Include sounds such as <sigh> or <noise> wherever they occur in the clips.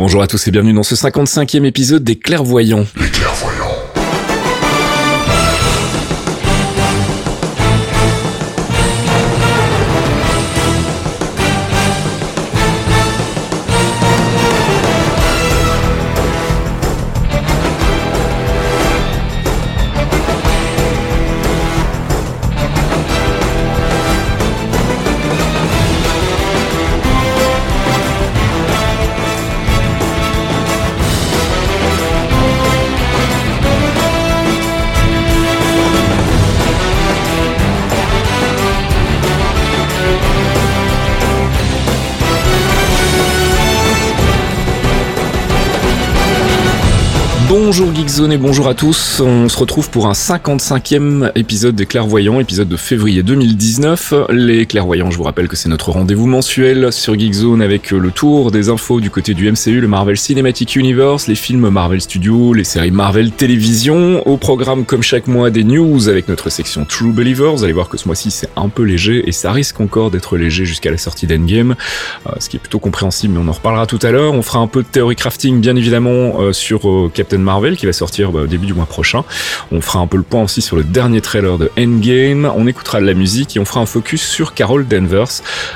Bonjour à tous et bienvenue dans ce 55e épisode des Clairvoyants. Les clairvoyants. Geekzone et bonjour à tous. On se retrouve pour un 55e épisode des Clairvoyants, épisode de février 2019. Les Clairvoyants, je vous rappelle que c'est notre rendez-vous mensuel sur Geekzone avec le tour des infos du côté du MCU, le Marvel Cinematic Universe, les films Marvel Studios, les séries Marvel Télévision. Au programme, comme chaque mois, des news avec notre section True Believers. Vous allez voir que ce mois-ci c'est un peu léger et ça risque encore d'être léger jusqu'à la sortie d'Endgame, euh, ce qui est plutôt compréhensible, mais on en reparlera tout à l'heure. On fera un peu de théorie crafting, bien évidemment, euh, sur euh, Captain Marvel qui va sortir bah, au début du mois prochain. On fera un peu le point aussi sur le dernier trailer de Endgame. On écoutera de la musique et on fera un focus sur Carol Danvers,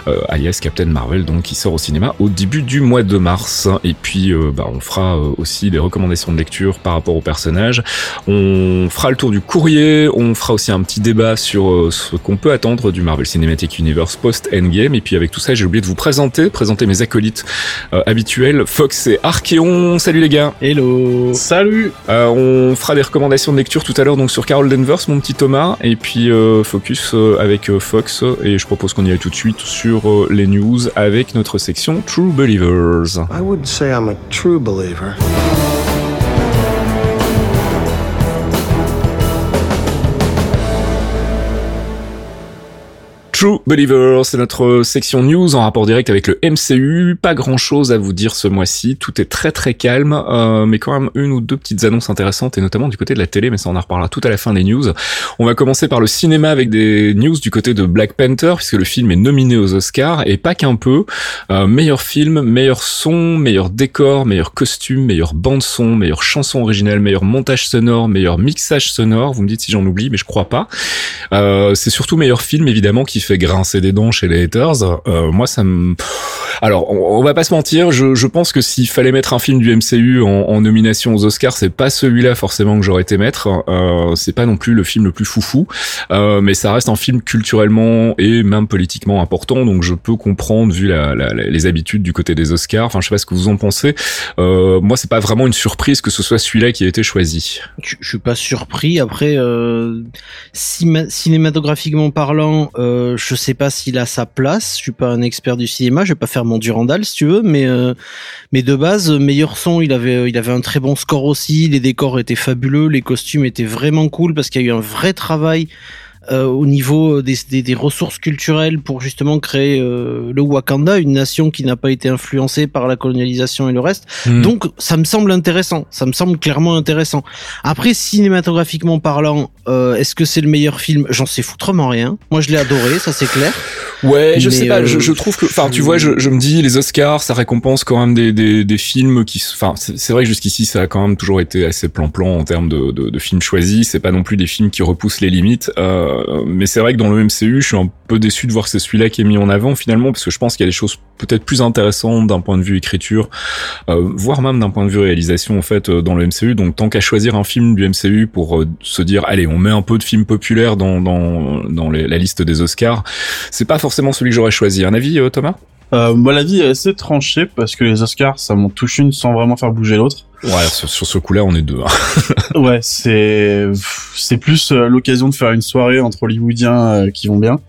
euh, alias Captain Marvel, donc qui sort au cinéma au début du mois de mars. Et puis euh, bah, on fera euh, aussi des recommandations de lecture par rapport au personnage. On fera le tour du courrier. On fera aussi un petit débat sur ce qu'on peut attendre du Marvel Cinematic Universe post Endgame. Et puis avec tout ça, j'ai oublié de vous présenter, présenter mes acolytes habituels, Fox et Archeon. Salut les gars. Hello. Salut euh, On fera des recommandations de lecture tout à l'heure donc sur Carol Danvers, mon petit Thomas, et puis euh, focus euh, avec euh, Fox. Et je propose qu'on y aille tout de suite sur euh, les news avec notre section True Believers. I wouldn't say I'm a true believer. True Believers, c'est notre section news en rapport direct avec le MCU. Pas grand chose à vous dire ce mois-ci. Tout est très très calme, euh, mais quand même une ou deux petites annonces intéressantes et notamment du côté de la télé, mais ça on en reparlera tout à la fin des news. On va commencer par le cinéma avec des news du côté de Black Panther puisque le film est nominé aux Oscars et pas qu'un peu. Euh, meilleur film, meilleur son, meilleur décor, meilleur costume, meilleure bande son, meilleure chanson originale, meilleur montage sonore, meilleur mixage sonore. Vous me dites si j'en oublie, mais je crois pas. Euh, c'est surtout meilleur film évidemment qui fait grincer des dents chez les haters. Euh, moi, ça me... Alors, on, on va pas se mentir, je, pense que s'il fallait mettre un film du MCU en, nomination aux Oscars, c'est pas celui-là forcément que j'aurais été mettre. Euh, c'est pas non plus le film le plus foufou, euh, mais ça reste un film culturellement et même politiquement important, donc je peux comprendre vu les habitudes du côté des Oscars. Enfin, je sais pas ce que vous en pensez. Euh, moi, c'est pas vraiment une surprise que ce soit celui-là qui a été choisi. Je, je suis pas surpris. Après, euh, cinématographiquement parlant, euh, je sais pas s'il a sa place. Je suis pas un expert du cinéma. Je vais pas faire mon Durandal si tu veux, mais euh, mais de base, meilleur son. Il avait il avait un très bon score aussi. Les décors étaient fabuleux. Les costumes étaient vraiment cool parce qu'il y a eu un vrai travail. Euh, au niveau des, des, des ressources culturelles pour justement créer euh, le Wakanda, une nation qui n'a pas été influencée par la colonisation et le reste. Hmm. Donc ça me semble intéressant, ça me semble clairement intéressant. Après cinématographiquement parlant, euh, est-ce que c'est le meilleur film? J'en sais foutrement rien. Moi je l'ai adoré, ça c'est clair. Ouais, je Mais, sais pas, je, je trouve que, enfin, tu vois, je, je me dis, les Oscars, ça récompense quand même des, des, des films qui, enfin, c'est c'est vrai que jusqu'ici, ça a quand même toujours été assez plan-plan en termes de, de, de films choisis. C'est pas non plus des films qui repoussent les limites. Euh, mais c'est vrai que dans le MCU, je suis un peu déçu de voir que c'est celui-là qui est mis en avant finalement, parce que je pense qu'il y a des choses peut-être plus intéressantes d'un point de vue écriture, euh, voire même d'un point de vue réalisation en fait euh, dans le MCU. Donc tant qu'à choisir un film du MCU pour euh, se dire, allez, on met un peu de films populaires dans la liste des Oscars, c'est pas forcément celui que j'aurais choisi. Un avis, euh, Thomas? Euh, moi, la vie est assez tranchée parce que les Oscars, ça m'en touche une sans vraiment faire bouger l'autre. Ouais, sur, sur ce coup-là, on est deux. hein. <laughs> Ouais, c'est c'est plus euh, l'occasion de faire une soirée entre Hollywoodiens euh, qui vont bien.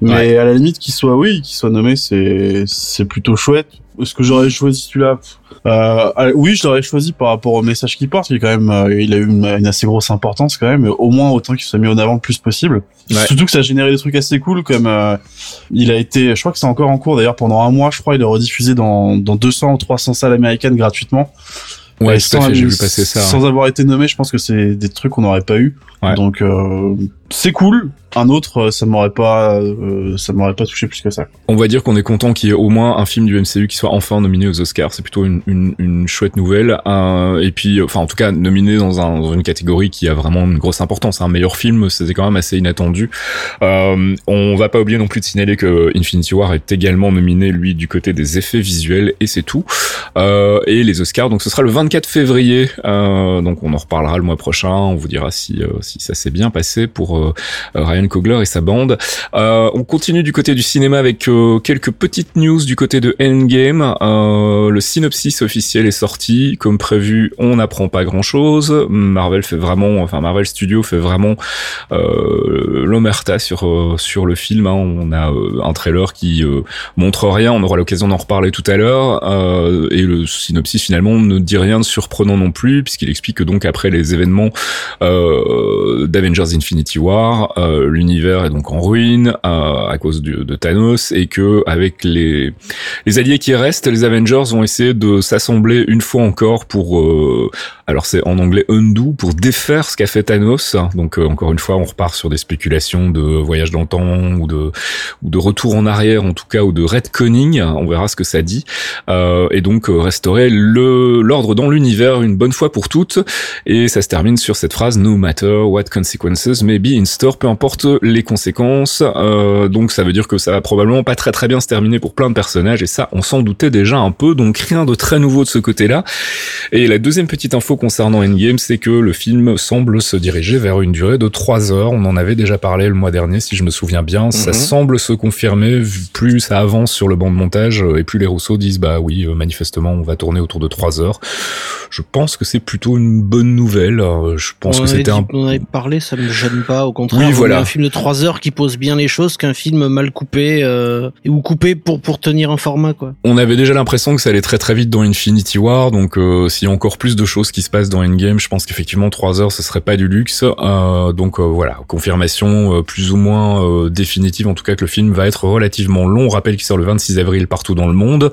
Mais à la limite, qu'il soit oui, qu'il soit nommé, c'est c'est plutôt chouette. Est-ce que j'aurais choisi celui-là? Euh, ah, Oui, je l'aurais choisi par rapport au message qu'il porte. Il est quand même, euh, il a eu une, une assez grosse importance quand même. Au moins autant qu'il soit mis en avant le plus possible. Ouais. Surtout que ça a généré des trucs assez cool, comme euh, il a été, je crois que c'est encore en cours d'ailleurs pendant un mois. Je crois il est rediffusé dans dans 200 ou 300 salles américaines gratuitement. Ouais, à sans- fait, j'ai vu passer ça. Sans avoir été nommé, je pense que c'est des trucs qu'on n'aurait pas eu. Ouais. Donc euh, c'est cool. Un autre, euh, ça m'aurait pas, euh, ça m'aurait pas touché plus que ça. On va dire qu'on est content qu'il y ait au moins un film du MCU qui soit enfin nominé aux Oscars. C'est plutôt une, une, une chouette nouvelle. Euh, et puis, enfin, en tout cas, nominé dans, un, dans une catégorie qui a vraiment une grosse importance. Un meilleur film, c'était quand même assez inattendu. Euh, on va pas oublier non plus de signaler que Infinity War est également nominé, lui, du côté des effets visuels, et c'est tout. Euh, et les Oscars, donc ce sera le 24 février. Euh, donc on en reparlera le mois prochain. On vous dira si, si ça s'est bien passé pour euh, Ryan Coogler et sa bande. Euh, on continue du côté du cinéma avec euh, quelques petites news du côté de Endgame. Euh, le synopsis officiel est sorti. Comme prévu, on n'apprend pas grand-chose. Marvel fait vraiment, enfin Marvel Studios fait vraiment euh, l'omerta sur euh, sur le film. hein. On a euh, un trailer qui euh, montre rien. On aura l'occasion d'en reparler tout à l'heure. Euh, et le synopsis finalement ne dit rien de surprenant non plus, puisqu'il explique que donc après les événements euh, d'Avengers Infinity War, euh, l'univers est donc en ruine euh, à cause du- de Thanos et que avec les les alliés qui restent, les Avengers vont essayer de s'assembler une fois encore pour euh, alors c'est en anglais undo pour défaire ce qu'a fait Thanos. Donc euh, encore une fois, on repart sur des spéculations de voyage dans le temps ou de ou de retour en arrière en tout cas ou de retconning. On verra ce que ça dit. Euh, et donc euh, restaurer le l'ordre dans l'univers une bonne fois pour toutes. Et ça se termine sur cette phrase No matter what consequences may be in store, peu importe les conséquences. Euh, donc ça veut dire que ça va probablement pas très très bien se terminer pour plein de personnages et ça on s'en doutait déjà un peu. Donc rien de très nouveau de ce côté-là. Et la deuxième petite info concernant Endgame, c'est que le film semble se diriger vers une durée de 3 heures. On en avait déjà parlé le mois dernier, si je me souviens bien. Ça Mhm. semble se confirmer. Plus ça avance sur le banc de montage, euh, et plus les Rousseau disent, bah oui, euh, manifestement, on va tourner autour de 3 heures. Je pense que c'est plutôt une bonne nouvelle. Je pense on que c'était un... On avait parlé, ça me gêne pas. Au contraire, Oui, voilà. un film de 3 heures qui pose bien les choses qu'un film mal coupé euh, ou coupé pour pour tenir un format quoi. On avait déjà l'impression que ça allait très très vite dans Infinity War, donc euh, s'il y a encore plus de choses qui se passent dans Endgame, je pense qu'effectivement 3 heures ce serait pas du luxe. Euh, donc voilà, confirmation plus ou moins définitive en tout cas que le film va être relativement long. On rappelle qu'il sort le 26 avril partout dans le monde.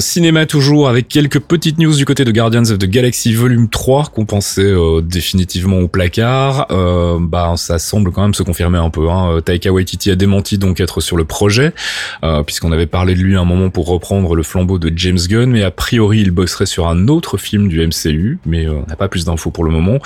Cinéma toujours avec quelques petites news du côté de Guardians of the Galaxy volume 3 qu'on pensait définitivement au placard. Euh, bah ça semble quand même se confirmer un peu. Hein. Taika Waititi a démenti donc être sur le projet euh, puisqu'on avait parlé de lui un moment pour reprendre le flambeau de James Gunn, mais a priori il bosserait sur un autre film du MCU, mais euh, on n'a pas plus d'infos pour le moment.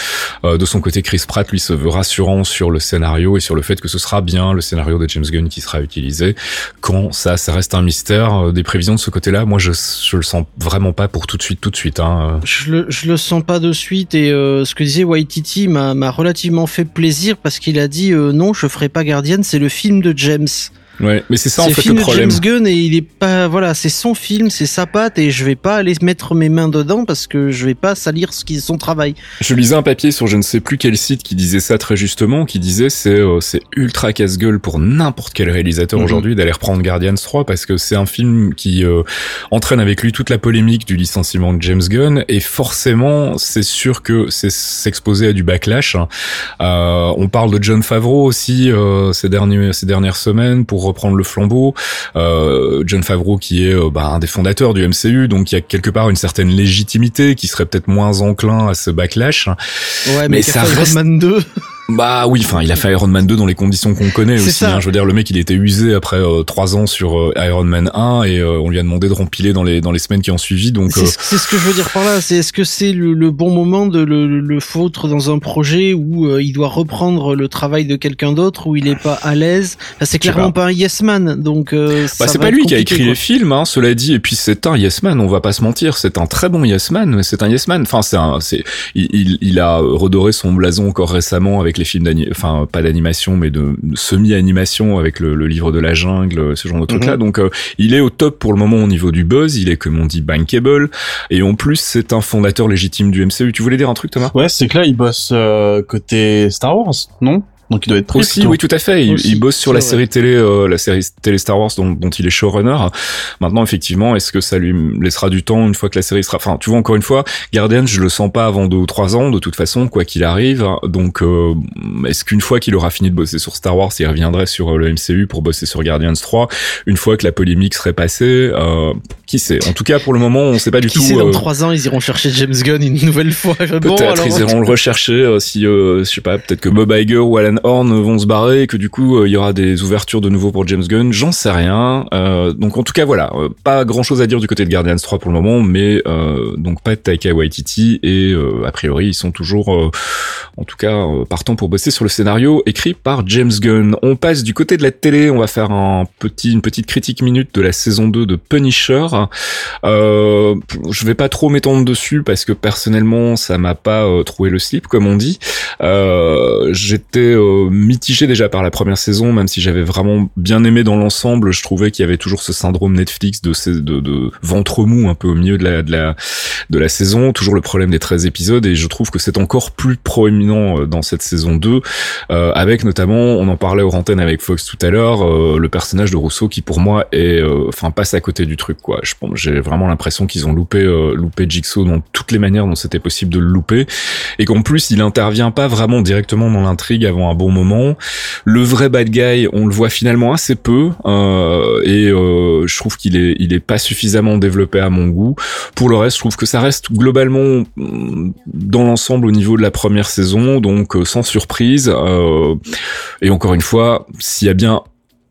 Euh, de son côté, Chris Pratt lui se veut rassurant sur le scénario et sur le fait que ce sera bien le scénario de James Gunn qui sera utilisé. Quand ça, ça reste un mystère. Euh, Des prévisions de ce côté-là, moi je, je le sens vraiment pas pour tout de suite, tout de suite. Hein. Je le, je le sens pas de suite et euh, ce que disait Waititi m'a relativement fait plaisir parce qu'il a dit euh, non, je ferai pas Guardian, c'est le film de James. Ouais, mais c'est ça en fait film le problème. James Gunn et il est pas voilà, c'est son film, c'est sa patte et je vais pas aller mettre mes mains dedans parce que je vais pas salir ce qui est son travail. Je lisais un papier sur je ne sais plus quel site qui disait ça très justement, qui disait c'est euh, c'est ultra casse-gueule pour n'importe quel réalisateur Mhm. aujourd'hui d'aller reprendre Guardians 3 parce que c'est un film qui euh, entraîne avec lui toute la polémique du licenciement de James Gunn et forcément c'est sûr que c'est s'exposer à du backlash. hein. Euh, on parle de John Favreau aussi euh, ces derniers ces dernières semaines pour reprendre le flambeau. Euh, John Favreau qui est euh, bah, un des fondateurs du MCU donc il y a quelque part une certaine légitimité qui serait peut-être moins enclin à ce backlash. Ouais, Mais mais, ça reste- Man 2. Bah oui, enfin, il a fait Iron Man 2 dans les conditions qu'on connaît aussi. hein. Je veux dire, le mec, il était usé après euh, trois ans sur euh, Iron Man 1 et euh, on lui a demandé de rempiler dans les dans les semaines qui ont suivi. Donc C'est ce, que je veux dire par là. C'est est-ce que c'est le, le bon moment de le, le foutre dans un projet où il doit reprendre le travail de quelqu'un d'autre où il est pas à l'aise? Enfin, c'est clairement pas. un yes man. Donc bah, c'est pas lui qui a écrit quoi. les films, hein, cela dit. Et puis c'est un yes man. On va pas se mentir, c'est un très bon yes man. C'est un yes man. Enfin, c'est un, c'est il, il, il a redoré son blason encore récemment avec avec les films d'animation, enfin pas d'animation, mais de, semi-animation avec le, livre de la jungle, ce genre de trucs-là. Mhm. Donc il est au top pour le moment au niveau du buzz. Il est comme on dit bankable. Et en plus, c'est un fondateur légitime du MCU. Tu voulais dire un truc, Thomas? Ouais, c'est que là, il bosse côté Star Wars, non? Donc il doit être pris. Aussi, oui, tout à fait. Il, bosse sur la série télé, euh, la série télé Star Wars dont, dont, il est showrunner. Maintenant, effectivement, est-ce que ça lui laissera du temps une fois que la série sera, enfin, tu vois, encore une fois, Guardian, je le sens pas avant deux ou trois ans, de toute façon, quoi qu'il arrive. Donc, euh, est-ce qu'une fois qu'il aura fini de bosser sur Star Wars, il reviendrait sur euh, le MCU pour bosser sur Guardians 3, une fois que la polémique serait passée, qui sait? En tout cas, pour le moment, on sait pas du tout. Qui sait, dans trois ans, ils iront chercher James Gunn une nouvelle fois? <laughs> Peut-être, ils iront le rechercher si, je sais pas, peut-être que Bob Iger ou Alan Horn vont se et que du coup euh, il y aura des ouvertures de nouveau pour James Gunn, j'en sais rien. Euh, donc en tout cas voilà, euh, pas grand chose à dire du côté de Guardians 3 pour le moment, mais donc pas de Taika Waititi et a priori ils sont toujours en tout cas partant pour bosser sur le scénario écrit par James Gunn. On passe du côté de la télé, on va faire un petit une petite critique minute de la saison 2 de Punisher. Euh, je vais pas trop m'étendre dessus parce que personnellement ça m'a pas trouvé le slip comme on dit. J'étais mitigé déjà par la première saison, même si j'avais vraiment bien aimé dans l'ensemble, je trouvais qu'il y avait toujours ce syndrome Netflix de, de, de ventre mou un peu au milieu de la, de la, de la saison, toujours le problème des 13 épisodes, et je trouve que c'est encore plus proéminent euh, dans cette saison 2, euh, avec notamment, on en parlait aux antennes avec Fox tout à l'heure, euh, le personnage de Rousseau qui pour moi est, enfin passe à côté du truc quoi. J'ai vraiment l'impression qu'ils ont loupé, loupé Jigsaw dans toutes les manières dont c'était possible de le louper, et qu'en plus il intervient pas vraiment directement dans l'intrigue avant bon moment. Le vrai bad guy, on le voit finalement assez peu euh, et euh, je trouve qu'il est il est pas suffisamment développé à mon goût. Pour le reste, je trouve que ça reste globalement mm, dans l'ensemble au niveau de la première saison, donc euh, sans surprise. et encore une fois, s'il y a bien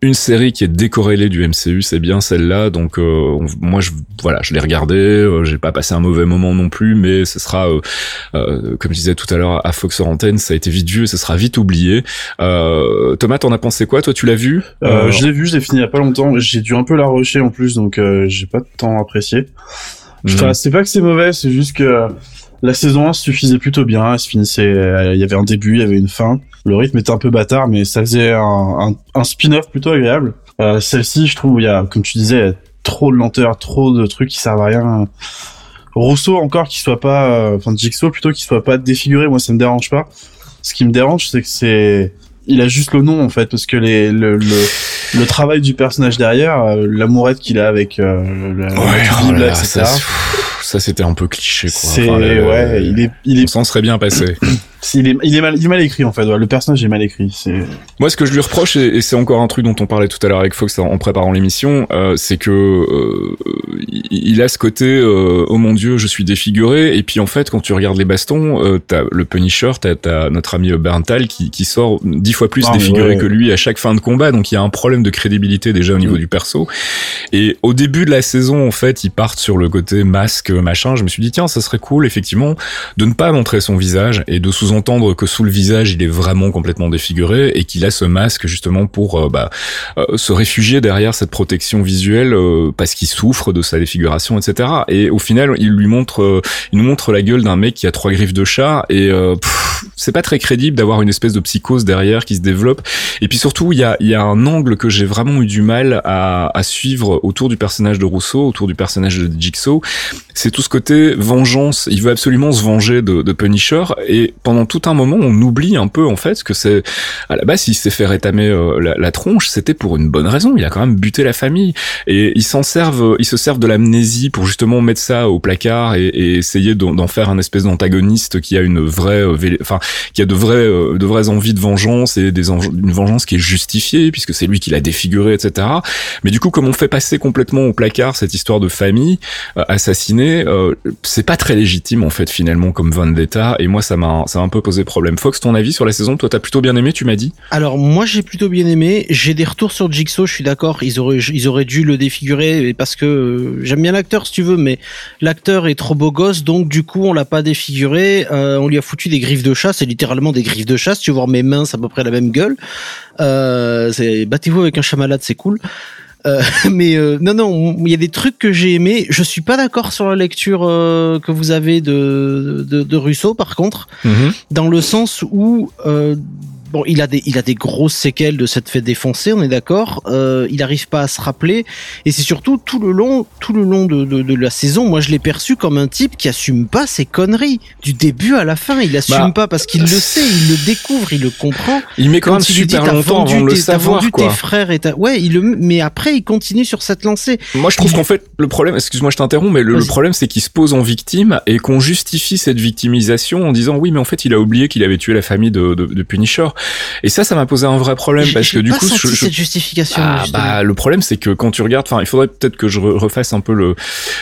une série qui est décorrélée du MCU, c'est bien celle-là. Donc euh, moi, je, voilà, je l'ai regardé. Euh, j'ai pas passé un mauvais moment non plus, mais ce sera, euh, comme je disais tout à l'heure à Fox Antenne, ça a été vite vu, ce sera vite oublié. Thomas, t'en as pensé quoi Toi, tu l'as vu? Je l'ai vu, je l'ai fini il y a pas longtemps. J'ai dû un peu la rusher en plus, donc j'ai pas tant apprécié. Mhm. c'est pas que c'est mauvais, c'est juste que la saison 1 suffisait plutôt bien. Elle se finissait, il y avait un début, il y avait une fin. Le rythme était un peu bâtard, mais ça faisait un, un, spin-off plutôt agréable. Euh, Celle-ci, je trouve, il y a, comme tu disais, trop de lenteur, trop de trucs qui servent à rien. Rousseau encore qui soit pas, euh, enfin Jigsaw plutôt qui soit pas défiguré, moi ça me dérange pas. Ce qui me dérange, c'est que c'est, il a juste le nom en fait, parce que les, le, le, le travail du personnage derrière, euh, l'amourette qu'il a avec euh, la, ouais, oh etc. Ça, c'était un peu cliché quoi. C'est ouais, il est, il est. On s'en serait bien passé. <clears throat> il est, il est mal, il est mal écrit en fait. le personnage est mal écrit. C'est. Moi, ce que je lui reproche, et, c'est encore un truc dont on parlait tout à l'heure avec Fox en, préparant l'émission, euh, c'est que euh, il a ce côté, euh, oh mon dieu, je suis défiguré. Et puis en fait, quand tu regardes les bastons, t'as le Punisher, t'as, as notre ami Berntal qui, qui sort dix fois plus ah, défiguré que lui à chaque fin de combat. Donc il y a un problème de crédibilité déjà au niveau mm. du perso. Et au début de la saison, en fait, ils partent sur le côté masque, machin. Je me suis dit tiens, ça serait cool effectivement de ne pas montrer son visage et de sous entendre que sous le visage, il est vraiment complètement défiguré et qu'il a ce masque justement pour euh, bah, euh, se réfugier derrière cette protection visuelle euh, parce qu'il souffre de sa défiguration, etc. Et au final, il lui montre, il nous montre la gueule d'un mec qui a trois griffes de chat et c'est pas très crédible d'avoir une espèce de psychose derrière qui se développe. Et puis surtout, il y a, y a un angle que j'ai vraiment eu du mal à, à suivre autour du personnage de Rousseau, autour du personnage de Jigsaw. C'est tout ce côté vengeance. Il veut absolument se venger de, de Punisher et pendant tout un moment, on oublie un peu en fait que c'est à la base, s'il s'est fait rétamer euh, la, tronche, c'était pour une bonne raison. Il a quand même buté la famille et ils s'en servent, ils se servent de l'amnésie pour justement mettre ça au placard et, essayer d'en faire un espèce d'antagoniste qui a une vraie, euh, enfin, qui a de vraies, euh, de vraies envies de vengeance et des une vengeance qui est justifiée puisque c'est lui qui l'a défiguré, etc. Mais du coup, comme on fait passer complètement au placard cette histoire de famille assassinée, c'est pas très légitime en fait finalement comme vendetta et moi ça m'a ça m'a un peu posé problème. Fox, ton avis sur la saison? Toi, t'as plutôt bien aimé, tu m'as dit? Alors, moi, j'ai plutôt bien aimé. J'ai des retours sur Jigsaw, je suis d'accord. Ils auraient, ils auraient dû le défigurer parce que euh, j'aime bien l'acteur, si tu veux, mais l'acteur est trop beau gosse, donc du coup, on l'a pas défiguré. Euh, on lui a foutu des griffes de chat. C'est littéralement des griffes de chat. Si tu vois mes mains, c'est à peu près la même gueule. Euh, battez-vous avec un chat malade, c'est cool. Euh, <laughs> mais euh, non, non, il y a des trucs que j'ai aimés. Je suis pas d'accord sur la lecture euh, que vous avez de, de, de Russo, par contre, Mhm. dans le sens où bon, il a des, il a des grosses séquelles de cette fait défoncer, on est d'accord. Euh, il arrive pas à se rappeler, et c'est surtout tout le long, tout le long de, de, de la saison. Moi, je l'ai perçu comme un type qui assume pas ses conneries du début à la fin. Il assume Bah, pas parce qu'il le sait, il le découvre, il le comprend. Il met quand même il dit super t'as longtemps vendu, avant de le savoir, vendu quoi. tes frères et t'as- ouais, il le, mais après il continue sur cette lancée. Moi, je trouve qu'en fait, le problème, excuse-moi, je t'interromps, mais le, le problème, c'est qu'il se pose en victime et qu'on justifie cette victimisation en disant oui, mais en fait, il a oublié qu'il avait tué la famille de, de, de Punisher. Et ça, ça m'a posé un vrai problème parce que du pas coup, senti je, cette justification. Ah, bah, le problème, c'est que quand tu regardes, enfin, il faudrait peut-être que je re- refasse un peu le,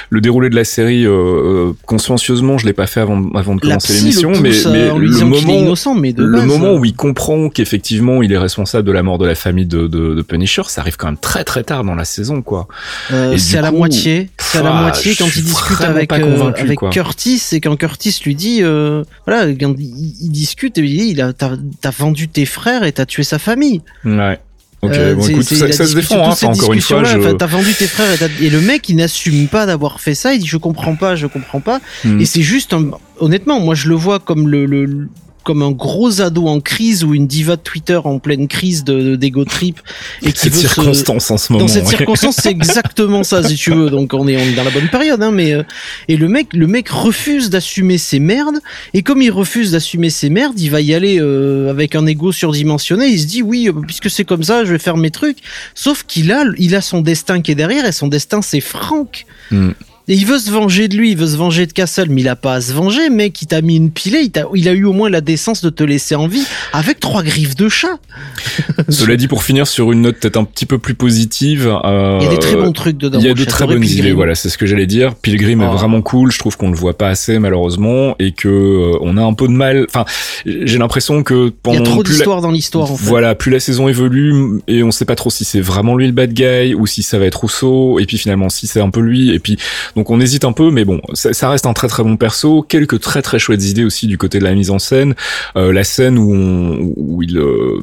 le déroulé de la série euh, euh, consciencieusement. Je l'ai pas fait avant, avant de commencer l'émission, mais, mais le moment, innocent, mais de le base, moment euh, où il comprend qu'effectivement il est responsable de la mort de la famille de, de, de Punisher, ça arrive quand même très très tard dans la saison, quoi. Euh, c'est à la coup, moitié. C'est à la moitié quand il discute avec, euh, avec quoi. Curtis et quand Curtis lui dit, voilà, quand il, il discute et il dit, il a, t'as, t'as tes frères et t'as tué sa famille. Ouais. Ok, Euh, bon, écoute, ça, se défend, hein. encore une fois, je... t'as vendu tes frères et, le mec il n'assume pas d'avoir fait ça. Il dit je comprends pas, je comprends pas. Hmm. Et c'est juste, un- honnêtement, moi je le vois comme le, le- comme un gros ado en crise ou une diva de Twitter en pleine crise de d'ego trip et qui cette veut se- circonstance en ce moment. dans cette ouais. circonstance, c'est exactement ça, si tu veux. Donc on est, on est dans la bonne période, hein. Mais euh, et le mec, le mec refuse d'assumer ses merdes. Et comme il refuse d'assumer ses merdes, il va y aller euh, avec un ego surdimensionné. Il se dit oui, euh, puisque c'est comme ça, je vais faire mes trucs. Sauf qu'il a, il a son destin qui est derrière, et son destin c'est Franck. Hmm. Et il veut se venger de lui, il veut se venger de Castle, mais il a pas à se venger, mec. Il t'a mis une pilée, il, a eu au moins la décence de te laisser en vie avec trois griffes de chat. <laughs> Cela dit, pour finir sur une note peut-être un petit peu plus positive, euh, Il y a des très bons trucs dedans. Il y a de très bonnes Pilgrim. idées, voilà, c'est ce que j'allais dire. Pilgrim est Oh. vraiment cool, je trouve qu'on le voit pas assez malheureusement et que euh, on a un peu de mal. Enfin, j'ai l'impression que Il y a pendant trop plus la- d'histoires dans l'histoire, en fait. Voilà, plus la saison évolue et on sait pas trop si c'est vraiment lui le bad guy ou si ça va être Rousseau et puis finalement si c'est un peu lui et puis donc on hésite un peu mais bon ça, ça reste un très très bon perso. Quelques très très chouettes idées aussi du côté de la mise en scène. Euh, la scène où on, où il euh,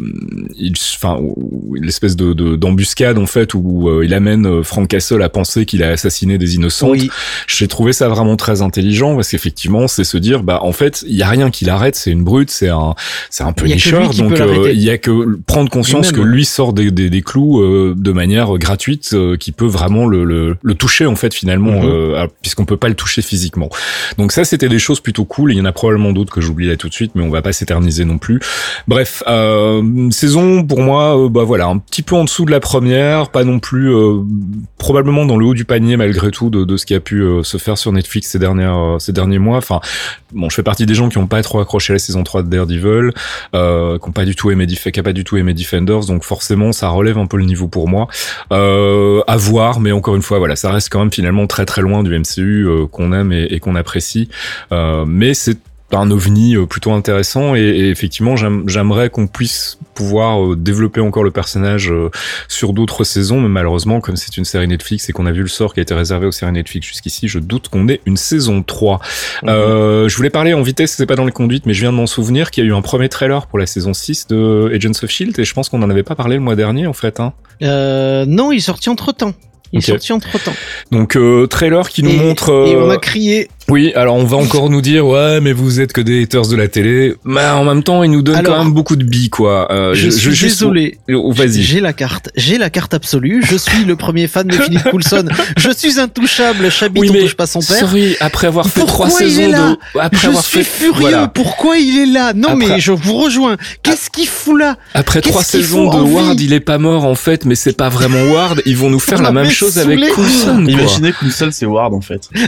il enfin l'espèce de de- d'embuscade en fait où euh, il amène euh, Frank Castle à penser qu'il a assassiné des innocents Oui. j'ai trouvé ça vraiment très intelligent parce qu'effectivement c'est se dire bah en fait il y a rien qui l'arrête c'est une brute c'est un c'est un Il lui qui donc peut euh, il y a que prendre conscience que lui sort des, des, des clous euh, de manière gratuite euh, qui peut vraiment le, le, le toucher en fait finalement Mhm. Euh, puisqu'on peut pas le toucher physiquement. Donc ça c'était des choses plutôt cool. Il y en a probablement d'autres que j'oublie là tout de suite mais on va pas s'éterniser non plus. Bref euh, saison pour moi euh, bah voilà un petit peu en dessous de la première pas non plus euh, probablement dans le haut du panier malgré tout de, de ce qui a pu euh, se faire sur Netflix ces dernières ces derniers mois. Enfin bon je fais partie des gens qui ont pas trop accroché à la saison 3 de Daredevil euh, qui ont pas du tout aimé qui a pas du tout aimé Defenders donc forcément ça relève un peu le niveau pour moi. À voir mais encore une fois voilà ça reste quand même finalement très très loin du MCU euh, qu'on aime et, et qu'on apprécie euh, mais c'est un ovni euh, plutôt intéressant et, et effectivement j'aime- j'aimerais qu'on puisse pouvoir développer encore le personnage sur d'autres saisons mais malheureusement comme c'est une série Netflix et qu'on a vu le sort qui a été réservé aux séries Netflix jusqu'ici je doute qu'on ait une saison 3 euh, je voulais parler en vitesse, c'est pas dans les conduites, mais je viens de m'en souvenir qu'il y a eu un premier trailer pour la saison 6 de Agents of Shield et je pense qu'on en avait pas parlé le mois dernier en fait. Hein. Euh, non, il est sorti entre temps. Il Ok. est sorti entre temps. Donc euh, trailer qui nous et, montre. Et euh, on a crié. Oui, alors on va encore nous dire ouais, mais vous êtes que des haters de la télé. Mais en même temps, il nous donne Alors, quand même beaucoup de billes quoi. Euh, Je, suis juste- désolé. Oh, Vas-y. J'ai la carte. J'ai la carte absolue. Je suis le premier fan de <laughs> Philippe Coulson. Je suis intouchable. Chabit, Oui, on mais touche pas son père. sorry, après avoir fait Pourquoi trois il est saisons là de, après Je avoir suis fait furieux. voilà. Pourquoi il est là? Non, Après- mais je vous rejoins. Qu'est-ce qu'il fout là? Après trois saisons de Ward, il est pas mort en fait, mais c'est pas vraiment Ward. Ils vont nous faire la même chose avec Coulson. Imaginez qu'une seule c'est Ward en fait. <laughs>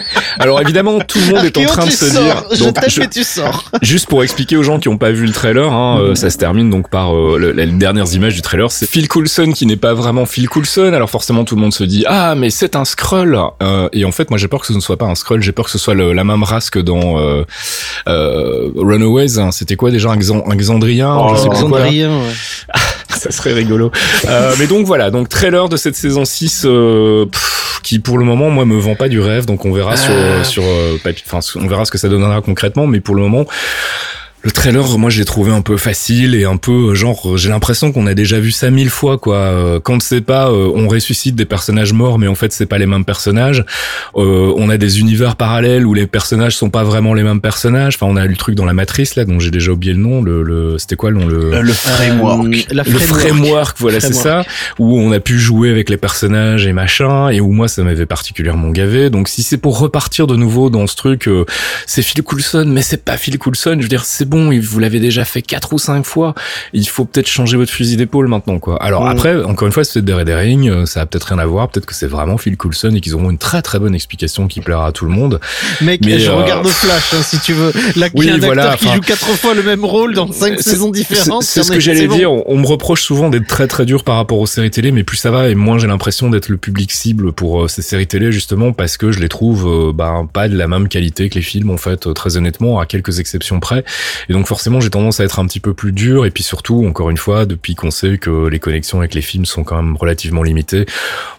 <laughs> Alors évidemment, tout le monde est en train de se sors. dire. Je donc, je- tu sors. <laughs> Juste pour expliquer aux gens qui n'ont pas vu le trailer, hein, euh, ça se termine donc par euh, le- les dernières images du trailer. C'est Phil Coulson qui n'est pas vraiment Phil Coulson. Alors forcément, tout le monde se dit ah mais c'est un Skrull. Euh, et en fait, moi j'ai peur que ce ne soit pas un Skrull. J'ai peur que ce soit le- la même race que dans euh, euh, Runaways. hein. C'était quoi déjà un, Xan- un Xandrien Oh, Je sais quoi, ouais. <laughs> ça serait rigolo. Euh, mais donc voilà, donc trailer de cette saison 6 euh, pff, qui pour le moment moi me vend pas du rêve, donc on verra sur Ah. sur euh, enfin on verra ce que ça donnera concrètement, mais pour le moment Le trailer, moi, je l'ai trouvé un peu facile et un peu genre, j'ai l'impression qu'on a déjà vu ça mille fois, quoi. Euh, quand c'est pas, euh, on ressuscite des personnages morts, mais en fait, c'est pas les mêmes personnages. Euh, on a des univers parallèles où les personnages sont pas vraiment les mêmes personnages. Enfin, on a eu le truc dans la Matrice là, dont j'ai déjà oublié le nom. Le, le c'était quoi le nom le, le framework. la le framework, voilà, c'est ça, où on a pu jouer avec les personnages et machin, et où moi ça m'avait particulièrement gavé. Donc si c'est pour repartir de nouveau dans ce truc, c'est Phil Coulson, mais c'est pas Phil Coulson. Je veux dire, c'est bon, vous l'avez déjà fait quatre ou cinq fois. Il faut peut-être changer votre fusil d'épaule maintenant, quoi. Alors après, encore une fois, c'est des Red Herring, ça a peut-être rien à voir. Peut-être que c'est vraiment Phil Coulson et qu'ils auront une très très bonne explication qui plaira à tout le monde. Mec, Mais je euh, regarde Flash, hein, si tu veux. Là, oui, un voilà, qui joue quatre fois le même rôle dans cinq saisons différentes. C'est ce que j'allais dire. On, me reproche souvent d'être très très dur par rapport aux séries télé, mais plus ça va et moins j'ai l'impression d'être le public cible pour euh, ces séries télé justement parce que je les trouve euh, bah, pas de la même qualité que les films en fait, très honnêtement, à quelques exceptions près. Et donc forcément, j'ai tendance à être un petit peu plus dur. Et puis surtout, encore une fois, depuis qu'on sait que les connexions avec les films sont quand même relativement limitées,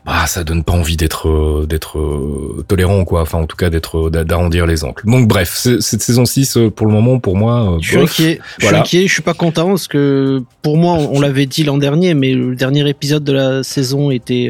bah ça donne pas envie d'être euh, d'être euh, tolérant quoi. Enfin, en tout cas, d'être d'arrondir les angles. Donc bref, cette saison 6 euh, pour le moment, pour moi, je suis inquiet. Je suis inquiet. Je suis pas content parce que pour moi, on l'avait dit l'an dernier, mais le dernier épisode de la saison était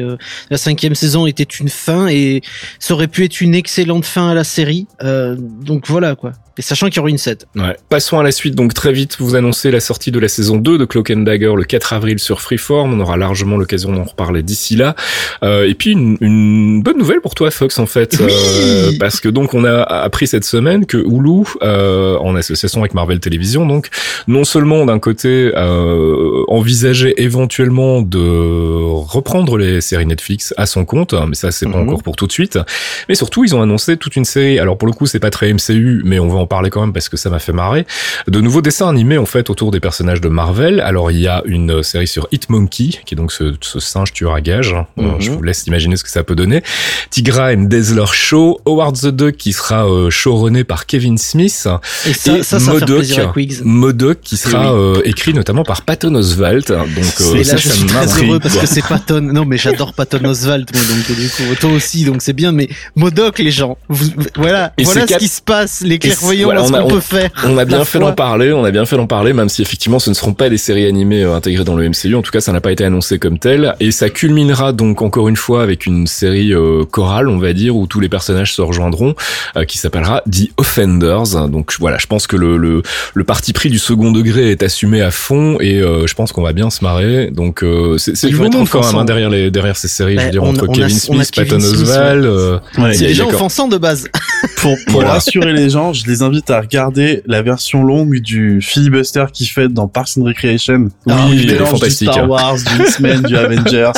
la cinquième saison était une fin et ça aurait pu être une excellente fin à la série. donc voilà quoi. Et sachant qu'il y aura une 7. Ouais. Passons à la suite. Donc très vite, vous annoncez la sortie de la saison 2 de Cloak and Dagger le 4 avril sur Freeform. On aura largement l'occasion d'en reparler d'ici là. Euh, et puis une, une, bonne nouvelle pour toi, Fox, en fait, euh, parce que donc on a appris cette semaine que Hulu, euh, en association avec Marvel Television, donc non seulement d'un côté euh, envisageait éventuellement de reprendre les séries Netflix à son compte, mais ça c'est pas mhm. encore pour tout de suite, mais surtout ils ont annoncé toute une série. Alors pour le coup c'est pas très MCU, mais on va en parler quand même parce que ça m'a fait marrer. De nouveaux dessins animés en fait autour des personnages de Marvel. Alors il y a une série sur Hitmonkey, qui est donc ce, ce singe tueur à gage. Mhm. Je vous laisse imaginer ce que ça peut donner. Tigra and Dazzler Show, Howard the Duck qui sera euh, showrunné par Kevin Smith et, ça, ça, ça Modoc, Modoc qui sera euh, écrit notamment par Patton Oswalt. Donc euh, ça, je suis très heureux parce que c'est Patton. Non mais j'adore Patton Oswalt moi donc du coup toi aussi donc c'est bien mais Modoc les gens voilà voilà ce qui se passe les clairvoyants on, a, peut faire. On a bien fait d'en parler, on a bien fait d'en parler, même si effectivement ce ne seront pas des séries animées euh, intégrées dans le MCU. En tout cas, ça n'a pas été annoncé comme tel. Et ça culminera donc encore une fois avec une série euh, chorale, on va dire, où tous les personnages se rejoindront, euh, qui s'appellera The Offenders. Donc voilà, je pense que le, le, le, parti pris du second degré est assumé à fond et je pense qu'on va bien se marrer. Donc c'est du monde quand même hein, derrière les derrière ces séries. je veux dire entre Kevin Smith, Patton Oswalt. Ouais. c'est des gens offensants de base. pour pour rassurer les gens, je les invite à regarder la version longue du filibuster qui fait dans Parks and Recreation. Ah, oui, il est fantastique. Du Star Wars, du X-Men, du <laughs> Avengers,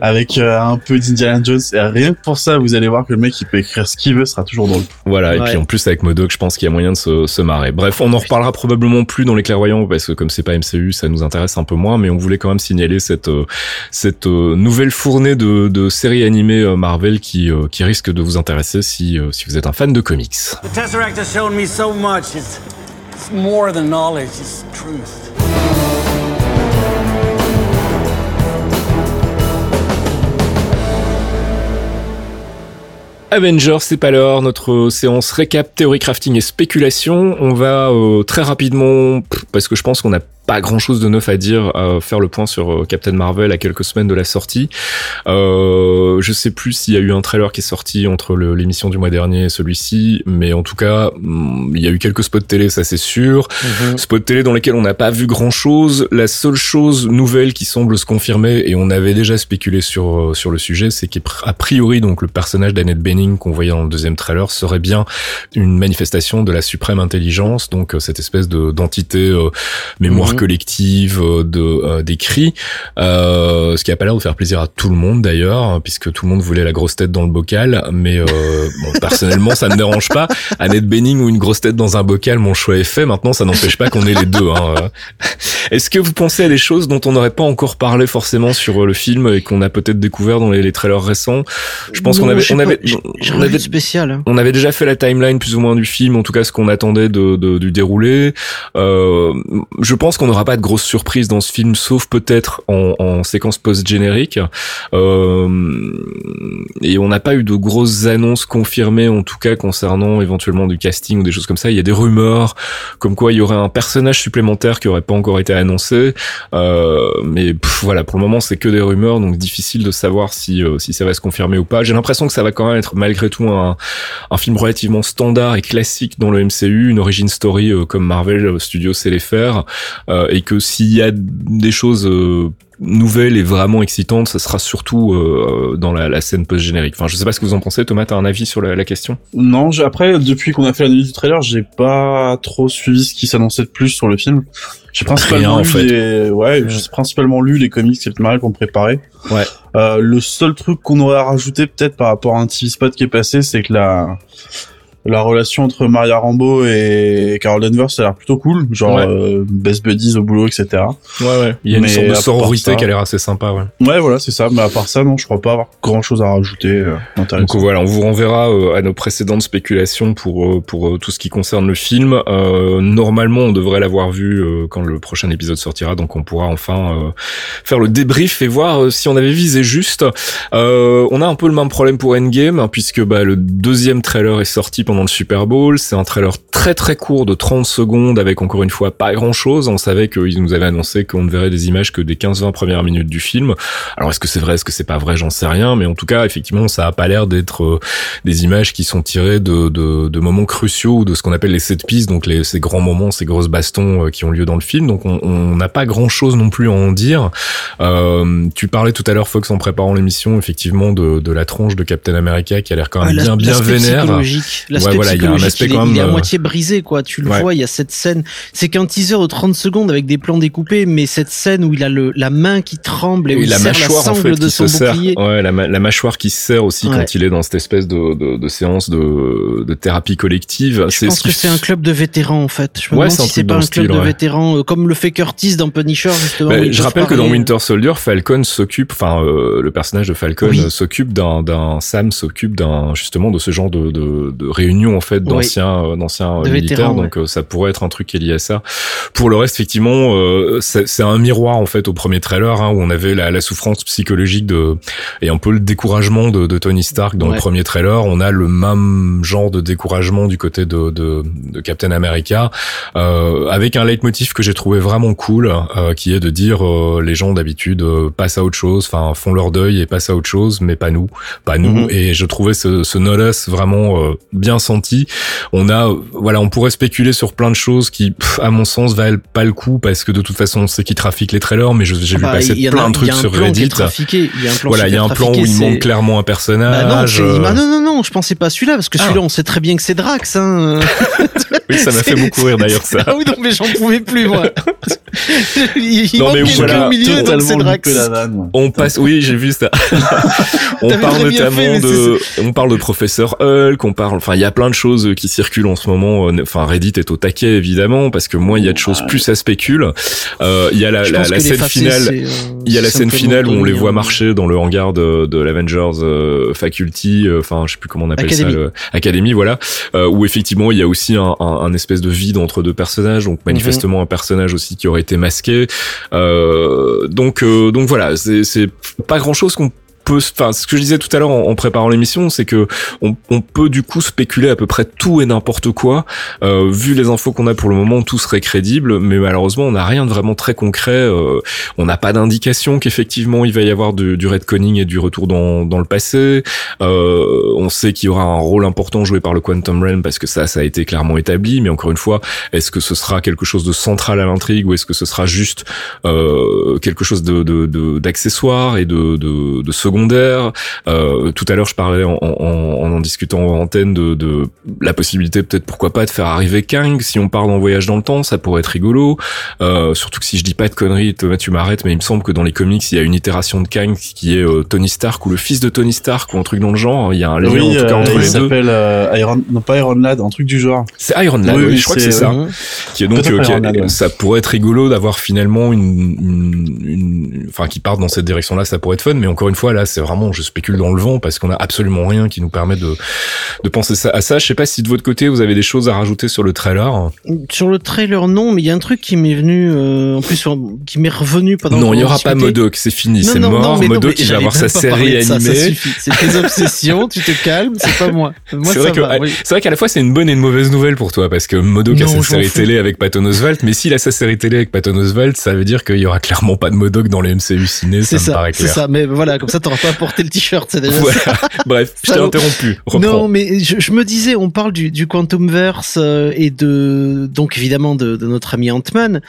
avec euh, un peu d'Indiana Jones. Et rien que pour ça, vous allez voir que le mec, il peut écrire ce qu'il veut, sera toujours drôle. Voilà. Et puis en plus, avec Modoc, je pense qu'il y a moyen de se, se marrer. Bref, on en reparlera probablement plus dans les clairvoyants parce que comme c'est pas MCU, ça nous intéresse un peu moins, mais on voulait quand même signaler cette, euh, cette euh, nouvelle fournée de, de séries animées Marvel qui, qui risque de vous intéresser si, si vous êtes un fan de comics. Me so much. It's, it's more than knowledge, it's truth. Avengers, c'est pas l'heure, notre séance récap, théorie crafting et spéculation. On va euh, très rapidement, parce que je pense qu'on a pas grand chose de neuf à dire, à faire le point sur euh, Captain Marvel à quelques semaines de la sortie. Euh, je sais plus s'il y a eu un trailer qui est sorti entre l'émission du mois dernier et celui-ci, mais en tout cas, mm, il y a eu quelques spots télé, ça c'est sûr. Mhm. Spots télé dans lesquels on n'a pas vu grand chose. La seule chose nouvelle qui semble se confirmer, et on avait déjà spéculé sur, euh, sur le sujet, c'est qu'a priori, donc, le personnage d'Annette Benning qu'on voyait dans le deuxième trailer serait bien une manifestation de la suprême intelligence, donc euh, cette espèce de d'entité mémoire collective euh, de euh, d'écrits, euh, ce qui a pas l'air de faire plaisir à tout le monde d'ailleurs, puisque tout le monde voulait la grosse tête dans le bocal. Mais <laughs> bon, personnellement, ça ne me dérange pas. Annette Benning ou une grosse tête dans un bocal, mon choix est fait. Maintenant, ça n'empêche pas qu'on ait les deux. Hein. <laughs> Est-ce que vous pensez à des choses dont on n'aurait pas encore parlé forcément sur le film et qu'on a peut-être découvert dans les, trailers récents? Je pense qu'on avait, on avait, on avait spécial. Hein. On avait déjà fait la timeline plus ou moins du film, en tout cas ce qu'on attendait de, de, du déroulé. Euh, je pense qu'on qu'on n'aura pas de grosses surprises dans ce film, sauf peut-être en, en, séquence post-générique. Euh, et on n'a pas eu de grosses annonces confirmées, en tout cas concernant éventuellement du casting ou des choses comme ça. Il y a des rumeurs comme quoi il y aurait un personnage supplémentaire qui aurait pas encore été annoncé. Euh, mais voilà, pour le moment c'est que des rumeurs, donc difficile de savoir si euh, si ça va se confirmer ou pas. J'ai l'impression que ça va quand même être malgré tout un, un film relativement standard et classique dans le MCU, une origin story euh, comme Marvel Studios sait les faire, euh, et que s'il y a des choses nouvelle et vraiment excitante, ça sera surtout euh, dans la, la scène post-générique. Enfin, je sais pas ce que vous en pensez. Thomas, t'as un avis sur la, la question? Non, après, depuis qu'on a fait l'analyse du trailer, j'ai pas trop suivi ce qui s'annonçait de plus sur le film. J'ai principalement, lu les... ouais, j'ai principalement lu les comics et le qu'on préparait. Ouais. Euh, le seul truc qu'on aurait à rajouter peut-être par rapport à un TV spot qui est passé, c'est que la la relation entre Maria Rambo et Carol Danvers ça a l'air plutôt cool genre euh, best buddies au boulot etc ouais ouais. Il y a une sorte de sororité qui a l'air assez sympa ouais. Ouais voilà c'est ça. Mais à part ça non je crois pas avoir grand chose à rajouter euh, donc voilà on vous renverra euh, à nos précédentes spéculations pour euh, pour tout ce qui concerne le film. Normalement on devrait l'avoir vu quand le prochain épisode sortira. Donc on pourra enfin faire le débrief et voir si on avait visé juste. On a un peu le même problème pour Endgame hein, puisque bah, le deuxième trailer est sorti pendant le Super Bowl. C'est un trailer très très court de 30 secondes avec encore une fois pas grand chose. On savait qu'ils nous avaient annoncé qu'on ne verrait des images que des 15-20 premières minutes du film. Alors est-ce que c'est vrai, est-ce que c'est pas vrai, j'en sais rien. Mais en tout cas, effectivement, ça a pas l'air d'être euh, des images qui sont tirées de, de, de, moments cruciaux ou de ce qu'on appelle les set pieces, donc les, ces grands moments, ces grosses bastons euh, qui ont lieu dans le film. Donc on n'a pas grand chose non plus à en dire. Euh, tu parlais tout à l'heure, Fox, en préparant l'émission, effectivement, de, de la tronche de Captain America qui a l'air quand même bien bien vénère voilà, il y a un aspect quand même. Il est à euh, moitié brisé, quoi. Tu le vois, il y a cette scène. C'est qu'un teaser de 30 secondes avec des plans découpés, mais cette scène où il a le, la main qui tremble et où il la mâchoire, la sangle de son bouclier. Ouais, la, la, mâchoire qui se serre aussi quand il est dans cette espèce de, de, de séance de, de thérapie collective. Je pense que c'est un club de vétérans, en fait. Je me ouais, demande si c'est pas un club de vétérans, euh, comme le fait Curtis dans Punisher, justement. Je rappelle que dans Winter Soldier, Falcon s'occupe, enfin, euh, le personnage de Falcon s'occupe d'un, Sam s'occupe d'un, justement, de ce genre de, de réunion, en fait, d'anciens euh, d'anciens euh, militaires, donc euh, ça pourrait être un truc qui est lié à ça. Pour le reste, effectivement, c'est un miroir en fait au premier trailer hein, où on avait la, la, souffrance psychologique de et un peu le découragement de, de Tony Stark dans le premier trailer. On a le même genre de découragement du côté de, de, de Captain America, euh, avec un leitmotiv que j'ai trouvé vraiment cool, euh, qui est de dire les gens d'habitude passent à autre chose, enfin font leur deuil et passent à autre chose, mais pas nous, pas nous. Mhm. Et je trouvais ce, ce vraiment bien senti. On a, voilà, on pourrait spéculer sur plein de choses qui, à mon sens, valent pas le coup parce que de toute façon, on sait qu'ils trafiquent les trailers, mais j'ai vu bah, passer plein de trucs sur Reddit. voilà, il y a un plan où il manque clairement un personnage. Bah non, bah non, non, non, je pensais pas celui-là parce que celui-là, ah. on sait très bien que c'est Drax. Hein. <laughs> oui, ça m'a fait beaucoup rire d'ailleurs ça. Ah oui, donc mais j'en pouvais plus moi. il, non mais voilà, au milieu, donc c'est Drax. On passe, oui, j'ai vu ça. <laughs> on parle notamment de, on parle de professeur Hulk, on parle, enfin, il y a plein de choses qui circulent en ce moment. Euh, enfin, Reddit est au taquet évidemment parce que moins il y a de choses, plus ça spécule. Euh, il y a la, la, la scène finale. Euh, il y a la scène finale où on les voit marcher dans le hangar de, de l'Avengers euh, Faculty. Enfin, je sais plus comment on appelle ça, le, Academy, voilà. où effectivement il y a aussi un, un, un, espèce de vide entre deux personnages. Donc manifestement un personnage aussi qui aurait été masqué. donc donc voilà, c'est pas grand chose qu'on enfin, ce que je disais tout à l'heure en, préparant l'émission, c'est que on, on, peut du coup spéculer à peu près tout et n'importe quoi. Euh, vu les infos qu'on a pour le moment, tout serait crédible, mais malheureusement, on n'a rien de vraiment très concret. Euh, on n'a pas d'indication qu'effectivement il va y avoir du, du redconning et du retour dans, dans le passé. Euh, on sait qu'il y aura un rôle important joué par le Quantum Realm parce que ça, ça a été clairement établi. Mais encore une fois, est-ce que ce sera quelque chose de central à l'intrigue ou est-ce que ce sera juste euh, quelque chose de d'accessoire et de, de, de second secondaire. Euh, tout à l'heure, je parlais en en, en, discutant en antenne de, de la possibilité peut-être pourquoi pas de faire arriver Kang si on part en voyage dans le temps, ça pourrait être rigolo. Euh, surtout que si je dis pas de conneries, Thomas, tu m'arrêtes, mais il me semble que dans les comics, il y a une itération de Kang qui est euh, Tony Stark ou le fils de Tony Stark ou un truc dans le genre. Il y a un lien en tout cas entre il les deux. s'appelle Iron, non pas Iron Lad, un truc du genre. C'est Iron Lad, oui, je crois que c'est ça. Qui est donc ça pourrait être rigolo d'avoir finalement une, une, une, enfin qui part dans cette direction-là, ça pourrait être fun. Mais encore une fois, là, là, c'est vraiment, je spécule dans le vent parce qu'on a absolument rien qui nous permet de, de penser ça, à ça. Je sais pas si de votre côté, vous avez des choses à rajouter sur le trailer. Sur le trailer, non, mais il y a un truc qui m'est venu, euh, en plus, qui m'est revenu pendant Non, il y aura pas Modoc, c'est fini, c'est mort. Modoc, il va avoir sa série animée. C'est tes <laughs> obsessions, tu te calmes, c'est pas moi. moi c'est vrai, qu'à la fois, c'est une bonne et une mauvaise nouvelle pour toi parce que Modoc a sa série télé avec Patton Oswalt, mais s'il a sa série télé avec Patton Oswalt, ça veut dire qu'il y aura clairement pas de Modoc dans les MCU ciné, ça, me paraît clair. C'est ça, mais voilà, comme ça t'auras pas porté le t-shirt, c'est déjà <laughs> Bref, je t'ai interrompu. Non, mais je, me disais, on parle du, du Quantumverse euh, et de donc évidemment de, de notre ami Ant-Man.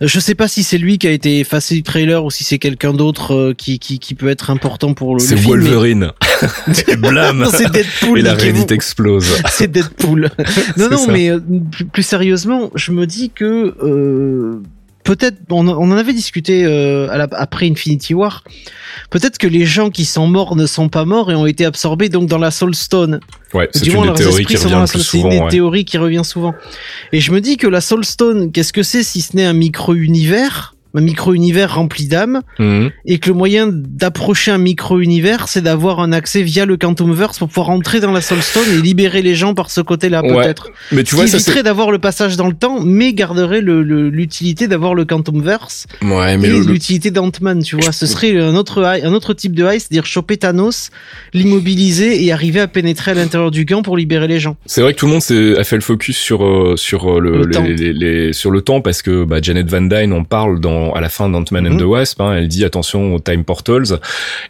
Je sais pas si c'est lui qui a été effacé du trailer ou si c'est quelqu'un d'autre euh, qui, qui, qui peut être important pour le, film. C'est Wolverine. <laughs> et blam. c'est Deadpool. Et la Reddit explose. <laughs> c'est Deadpool. non, non, mais euh, plus, sérieusement, je me dis que euh, peut-être on, en avait discuté euh, après Infinity War. Peut-être que les gens qui sont morts ne sont pas morts et ont été absorbés donc dans la Soul Stone. Ouais, c'est une des théories qui revient plus souvent. C'est une théorie qui revient souvent. Et je me dis que la Soul Stone, qu'est-ce que c'est si ce n'est un micro-univers un micro-univers rempli d'âme, mhm. et que le moyen d'approcher un micro-univers, c'est d'avoir un accès via le Quantumverse pour pouvoir entrer dans la Soulstone et libérer les gens par ce côté-là, peut-être. Mais tu vois, qui éviterait d'avoir le passage dans le temps, mais garderait l'utilité d'avoir le Quantumverse ouais, mais et l'utilité d'Ant-Man, tu vois. Ce serait un autre, un autre type de high, c'est-à-dire choper Thanos, l'immobiliser et arriver à pénétrer à l'intérieur du gant pour libérer les gens. C'est vrai que tout le monde a fait le focus sur, euh, sur, euh, le, les, les, sur le temps parce que bah, Janet Van Dyne en parle dans à la fin d'Ant-Man and mhm. the Wasp. Hein, elle dit attention aux time portals.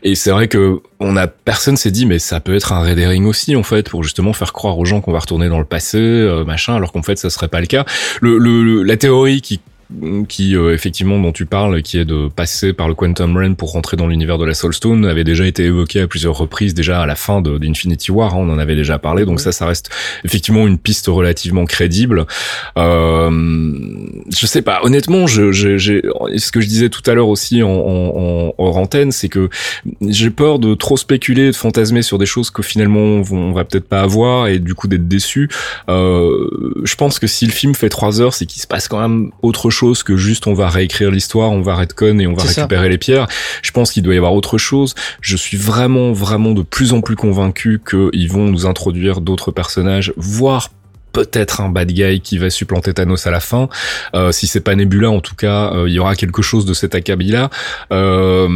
Et c'est vrai que on a personne s'est dit mais ça peut être un red herring aussi en fait pour justement faire croire aux gens qu'on va retourner dans le passé, euh, machin, alors qu'en fait ça serait pas le cas. Le, le, la théorie qui qui euh, effectivement dont tu parles, qui est de passer par le Quantum Realm pour rentrer dans l'univers de la Soulstone, avait déjà été évoqué à plusieurs reprises déjà à la fin d'Infinity War, hein, on en avait déjà parlé, donc ça, ça reste effectivement une piste relativement crédible. Euh, je sais pas, honnêtement, je, je, ce que je disais tout à l'heure aussi en, en, en hors antenne, c'est que j'ai peur de trop spéculer, de fantasmer sur des choses que finalement on, va peut-être pas avoir et du coup d'être déçu. Euh, je pense que si le film fait trois heures, c'est qu'il se passe quand même autre chose que juste on va réécrire l'histoire, on va redcon et on va récupérer les pierres. Je pense qu'il doit y avoir autre chose. Je suis vraiment, vraiment de plus en plus convaincu qu'ils vont nous introduire d'autres personnages, voire peut-être un bad guy qui va supplanter Thanos à la fin. Euh, si c'est pas Nebula, en tout cas, euh, il y aura quelque chose de cet acabit-là. Euh,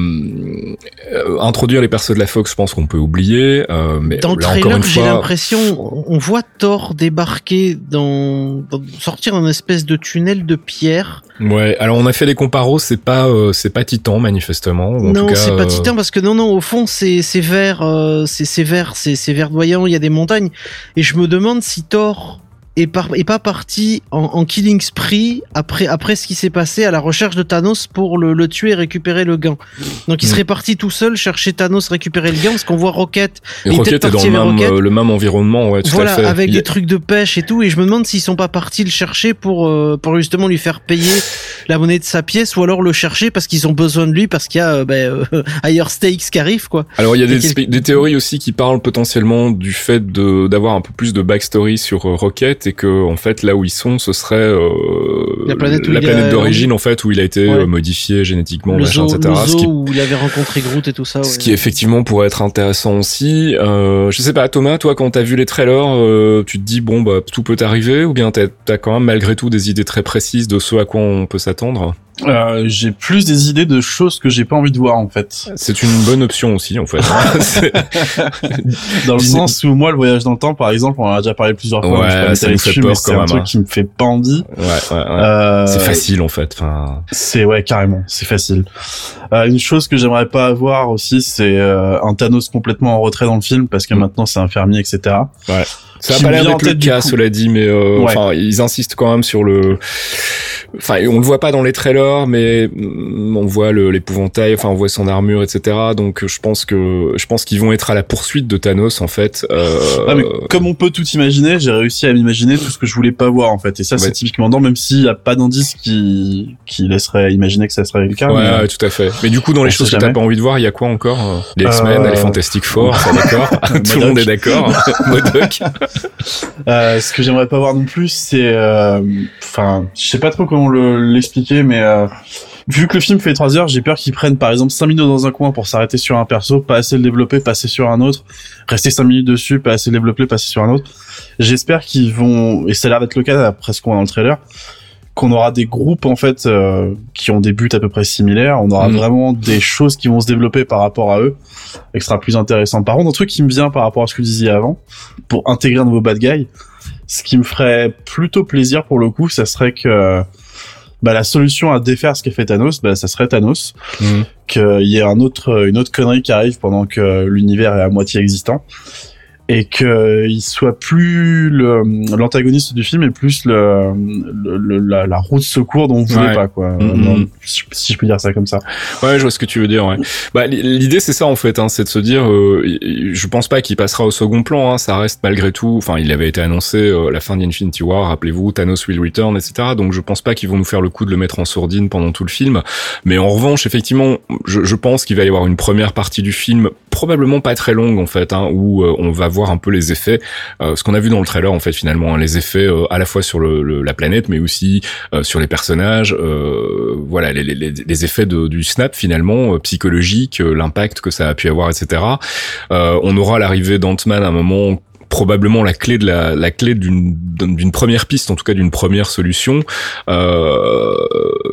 euh, introduire les persos de la Fox, je pense qu'on peut oublier. mais dans le là, trailer, j'ai l'impression, on voit Thor débarquer dans, sortir dans une espèce de tunnel de pierre. Ouais. Alors on a fait des comparos, c'est pas c'est pas Titan manifestement. En non, c'est pas Titan parce que non non au fond c'est c'est vert, c'est c'est vert, c'est c'est verdoyant. Il y a des montagnes et je me demande si Thor et, pas parti en, killing spree après, après ce qui s'est passé à la recherche de Thanos pour le, tuer et récupérer le gant. Donc il mm. serait parti tout seul chercher Thanos, récupérer le gant, parce qu'on voit Rocket. Et Rocket est dans le même, euh, le même, environnement, ouais, tout voilà, à fait. avec des trucs de pêche et tout, et je me demande s'ils sont pas partis le chercher pour, euh, pour justement lui faire payer la monnaie de sa pièce, ou alors le chercher parce qu'ils ont besoin de lui, parce qu'il y a ben, <laughs> Higher Stakes qui arrive, quoi. Alors il y a des, des, théories aussi qui parlent potentiellement du fait d'avoir un peu plus de backstory sur Rocket et que en fait là où ils sont, ce serait euh, la planète, d'origine en fait où il a été euh, modifié génétiquement, le machin, etc. ce qui... où il avait rencontré Groot et tout ça. Ce qui effectivement pourrait être intéressant aussi. Euh, je sais pas, Thomas, toi quand t'as vu les trailers, euh, tu te dis bon bah tout peut arriver ou bien t'as as quand même malgré tout des idées très précises de ce à quoi on peut s'attendre? Euh, j'ai plus des idées de choses que j'ai pas envie de voir en fait. C'est une bonne option aussi en fait. <laughs> dans le sens où moi le voyage dans le temps par exemple, on en a déjà parlé plusieurs fois. Ouais, ça nous fait peur C'est un truc hein. qui me fait pas envie. Ouais, ouais, ouais. Euh, c'est facile en fait. Enfin. C'est ouais carrément, c'est facile. Euh, une chose que j'aimerais pas avoir aussi, c'est euh, un Thanos complètement en retrait dans le film parce que mm. maintenant c'est un fermier, etc. Ouais. Ça a pas l'air d'être le cas, cela dit, mais euh, enfin, ils insistent quand même sur le. Enfin, on le voit pas dans les trailers, mais mm, on voit l'épouvantail, enfin, on voit son armure, etc. Donc, je pense que je pense qu'ils vont être à la poursuite de Thanos, en fait. Euh... Ah, mais comme on peut tout imaginer, j'ai réussi à m'imaginer tout ce que je voulais pas voir, en fait. Et ça, c'est typiquement dans, même s'il y a pas d'indice qui qui laisserait imaginer que ça serait le cas. Ouais, mais... tout à fait. Mais du coup, dans les choses que t'as pas envie de voir, il y a quoi encore? Les X-Men, euh... les Fantastic Four, d'accord <laughs> Tout le monde est d'accord. Modoc. <laughs> Euh, ce que j'aimerais pas voir non plus, c'est, euh, enfin, je sais pas trop comment l'expliquer, mais euh, vu que le film fait 3 heures, j'ai peur qu'ils prennent par exemple 5 minutes dans un coin pour s'arrêter sur un perso, pas assez le développer, passer sur un autre, rester 5 minutes dessus, pas assez le développer, passer sur un autre. J'espère qu'ils vont, et ça a l'air d'être le cas d'après ce qu'on voit dans le trailer, qu'on aura des groupes en fait euh, qui ont des buts à peu près similaires. On aura mm. vraiment des choses qui vont se développer par rapport à eux, extra plus intéressant. Par contre, un truc qui me vient par rapport à ce que vous disiez avant, pour intégrer un nouveau bad guy, ce qui me ferait plutôt plaisir pour le coup, ça serait que bah, la solution à défaire ce qu'a fait Thanos, bah, ça serait Thanos, mm. qu'il y ait un autre, une autre connerie qui arrive pendant que l'univers est à moitié existant et qu'il soit plus l'antagoniste du film et plus le, le, la, la, roue de secours dont on voulait pas quoi. Mm-hmm. si je peux dire ça comme ça. Ouais je vois ce que tu veux dire ouais. Bah l'idée c'est ça en fait hein, c'est de se dire euh, je pense pas qu'il passera au second plan hein, ça reste malgré tout enfin il avait été annoncé euh, la fin d'Infinity War rappelez-vous Thanos will return etc donc je pense pas qu'ils vont nous faire le coup de le mettre en sourdine pendant tout le film. Mais en revanche effectivement je, je pense qu'il va y avoir une première partie du film probablement pas très longue en fait hein, où euh, on va voir voir un peu les effets, euh, ce qu'on a vu dans le trailer en fait finalement, hein, les effets euh, à la fois sur le, la planète, mais aussi euh, sur les personnages, voilà les, effets du snap finalement psychologique, l'impact que ça a pu avoir, etc. on aura l'arrivée d'Ant-Man à un moment probablement la clé de la, la clé d'une d'une première piste en tout cas d'une première solution. Euh,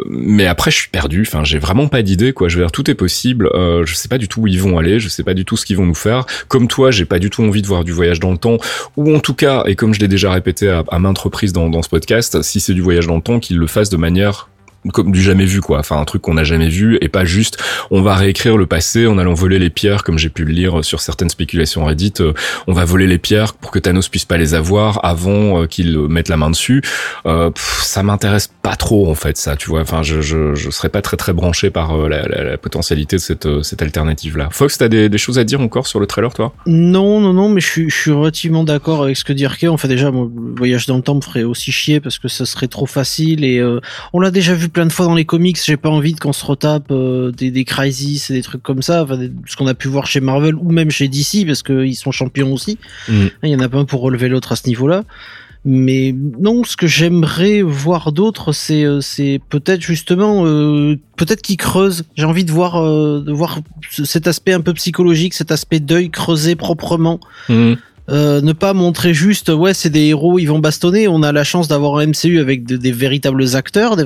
mais après je suis perdu. Enfin j'ai vraiment pas d'idée quoi. Je veux dire tout est possible. Euh, je sais pas du tout où ils vont aller. Je sais pas du tout ce qu'ils vont nous faire. Comme toi j'ai pas du tout envie de voir du voyage dans le temps. Ou en tout cas et comme je l'ai déjà répété à, maintes reprises dans, dans ce podcast si c'est du voyage dans le temps qu'ils le fassent de manière comme du jamais vu quoi. Enfin un truc qu'on n'a jamais vu et pas juste on va réécrire le passé en allant voler les pierres comme j'ai pu le lire sur certaines spéculations Reddit euh, on va voler les pierres pour que Thanos puisse pas les avoir avant euh, qu'il mette la main dessus. Euh, ça m'intéresse pas trop en fait ça tu vois. Enfin je, je, je serais pas très très branché par euh, la, la, la, potentialité de cette cette alternative là Fox t'as des, des choses à dire encore sur le trailer toi? Non non non mais je suis je suis relativement d'accord avec ce que dit Arke. fait déjà mon voyage dans le temps me ferait aussi chier parce que ça serait trop facile et on l'a déjà vu plein de fois dans les comics, j'ai pas envie qu'on se retape euh, des, des crises et des trucs comme ça, enfin, ce qu'on a pu voir chez Marvel ou même chez DC parce qu'ils sont champions aussi. Mm. Il y en a pas un pour relever l'autre à ce niveau-là. Mais non, ce que j'aimerais voir d'autre, c'est euh, c'est peut-être justement euh, peut-être qu'ils creusent. J'ai envie de voir de voir cet aspect un peu psychologique, cet aspect deuil creusé proprement. Mm. Euh, ne pas montrer juste ouais c'est des héros ils vont bastonner. On a la chance d'avoir un MCU avec des véritables acteurs des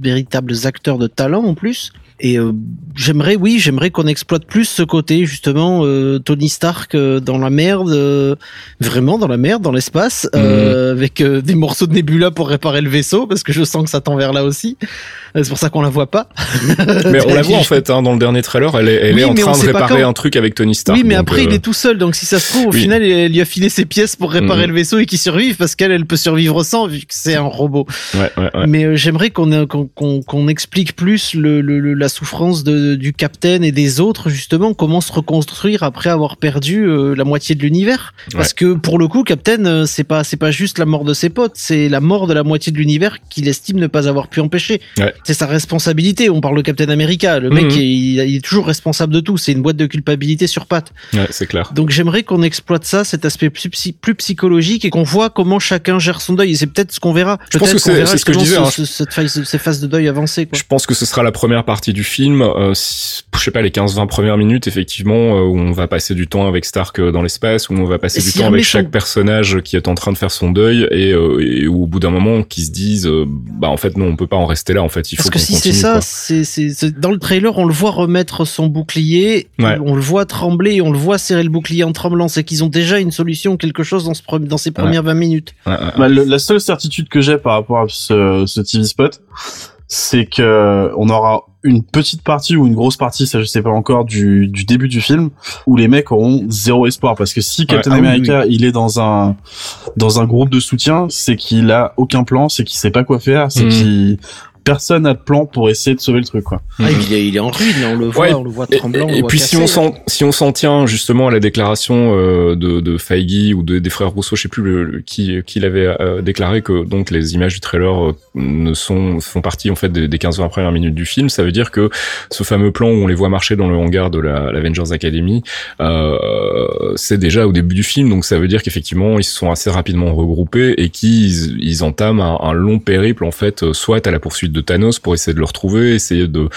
véritables acteurs de talent en plus et euh, j'aimerais, oui, j'aimerais qu'on exploite plus ce côté justement euh, Tony Stark euh, dans la merde, vraiment dans la merde, dans l'espace, mhm. avec des morceaux de Nebula pour réparer le vaisseau, parce que je sens que ça tend vers là aussi. C'est pour ça qu'on la voit pas. <laughs> mais on la voit en fait hein, dans le dernier trailer. Elle est, elle est en train de réparer un truc avec Tony Stark. Oui, mais après il est tout seul, donc si ça se trouve au final il lui a filé ses pièces pour réparer mhm. le vaisseau et qu'il survive parce qu'elle elle peut survivre sans vu que c'est un robot. Ouais, ouais, ouais. Mais j'aimerais qu'on qu'on qu'on explique plus le, le, la souffrance de, du capitaine et des autres justement comment se reconstruire après avoir perdu euh, la moitié de l'univers? Parce que pour le coup captain euh, c'est pas c'est pas juste la mort de ses potes c'est la mort de la moitié de l'univers qu'il estime ne pas avoir pu empêcher. C'est sa responsabilité. On parle de Captain America. Le mec mhm. il, est toujours responsable de tout. C'est une boîte de culpabilité sur pattes. C'est clair. Donc j'aimerais qu'on exploite ça cet aspect plus, plus psychologique et qu'on voit comment chacun gère son deuil. Et c'est peut-être ce qu'on verra. Je pense que c'est ce que je disais hein. cette phase, ces phases de deuil avancées quoi. je pense que ce sera la première partie du film euh, je sais pas, les 15-20 premières minutes, effectivement, euh, où on va passer du temps avec Stark euh, dans l'espace, où on va passer du temps avec chaque personnage qui est en train de faire son deuil, et, et où, au bout d'un moment, qui se disent, bah en fait non, on peut pas en rester là, en fait, il faut Parce que si c'est ça, c'est dans le trailer, on le voit remettre son bouclier, on le voit trembler, on le voit serrer le bouclier en tremblant, c'est qu'ils ont déjà une solution, quelque chose dans, ce, dans ces premières 20 minutes. Bah, la seule certitude que j'ai par rapport à ce, ce TV spot, c'est que on aura une petite partie ou une grosse partie, ça je sais pas encore, du, du début du film, où les mecs auront zéro espoir. Parce que si Captain ah America, il est dans un, dans un groupe de soutien, c'est qu'il a aucun plan, c'est qu'il sait pas quoi faire, c'est mmh. qu'il personne n'a de plan pour essayer de sauver le truc quoi. Ah, il, est, il est en ruine, on le voit, on le voit tremblant. Et, puis si on s'en si on s'en tient justement à la déclaration euh, de, de Feige ou de, des frères Rousseau, je sais plus le, qui qui l'avait euh, déclaré que donc les images du trailer euh, ne sont font partie en fait des, des 15 20 premières minutes du film, ça veut dire que ce fameux plan où on les voit marcher dans le hangar de la l'Avengers Academy, c'est déjà au début du film, donc ça veut dire qu'effectivement ils se sont assez rapidement regroupés et qu'ils ils entament un, un long périple en fait, soit à la poursuite de Thanos pour essayer de le retrouver, essayer de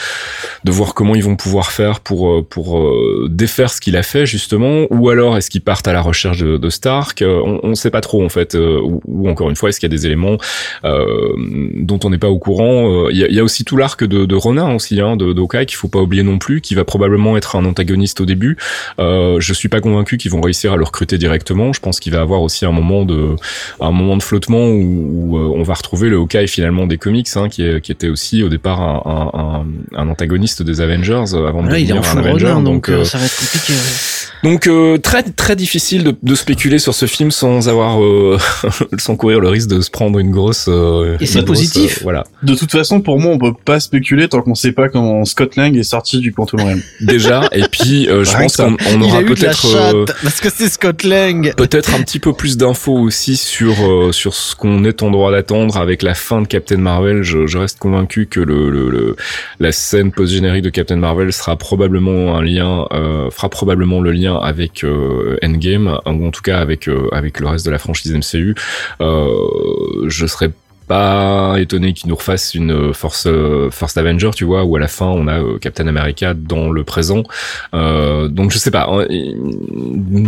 de voir comment ils vont pouvoir faire pour euh, pour euh, défaire ce qu'il a fait justement, ou alors est-ce qu'ils partent à la recherche de, Stark? Euh, on, on sait pas trop en fait, ou, encore une fois est-ce qu'il y a des éléments dont on n'est pas au courant? Il y a, aussi tout l'arc de, Ronin aussi, hein, de d'Okai qu'il faut pas oublier non plus, qui va probablement être un antagoniste au début. je suis pas convaincu qu'ils vont réussir à le recruter directement. Je pense qu'il va avoir aussi un moment de un moment de flottement où, on va retrouver le Hawkeye finalement des comics, hein, qui, est, était aussi au départ un, un, un antagoniste des Avengers avant de devenir un Avenger. donc, donc euh, ça va être compliqué. Donc euh, très très difficile de, de, spéculer sur ce film sans avoir euh, <laughs> sans courir le risque de se prendre une grosse. Euh, et c'est positif. voilà. De toute façon, pour moi, on peut pas spéculer tant qu'on sait pas comment Scott Lang est sorti du Realm. <laughs> Déjà, et puis je pense qu'on on aura peut-être parce que c'est Scott Lang. Peut-être un petit peu plus d'infos aussi sur sur ce qu'on est en droit d'attendre avec la fin de Captain Marvel. Je, je reste convaincu que le, le, le la scène post générique de Captain Marvel sera probablement un lien, fera probablement le lien avec euh, Endgame ou en tout cas avec euh, avec le reste de la franchise MCU. Euh, je serais pas étonné qu'ils nous refassent une Force First Avenger, tu vois, où à la fin on a euh, Captain America dans le présent. Euh, donc je sais pas. Hein,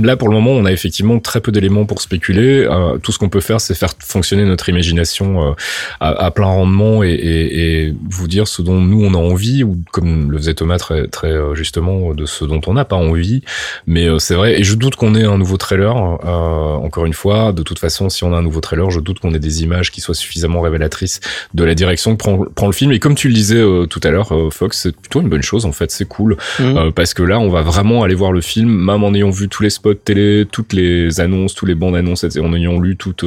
là pour le moment, on a effectivement très peu d'éléments pour spéculer. Euh, tout ce qu'on peut faire, c'est faire fonctionner notre imagination euh, à, plein rendement et, vous dire ce dont nous on a envie, ou comme le faisait Thomas très, euh, justement de ce dont on n'a pas envie. Mais c'est vrai, et je doute qu'on ait un nouveau trailer. encore une fois, de toute façon, si on a un nouveau trailer, je doute qu'on ait des images qui soient suffisamment révélatrice de la direction que prend, prend le film. Et comme tu le disais euh, tout à l'heure, euh, Fox, c'est plutôt une bonne chose en fait. C'est cool mhm. euh, parce que là, on va vraiment aller voir le film, même en ayant vu tous les spots télé, toutes les annonces, tous les bandes annonces, en ayant lu toutes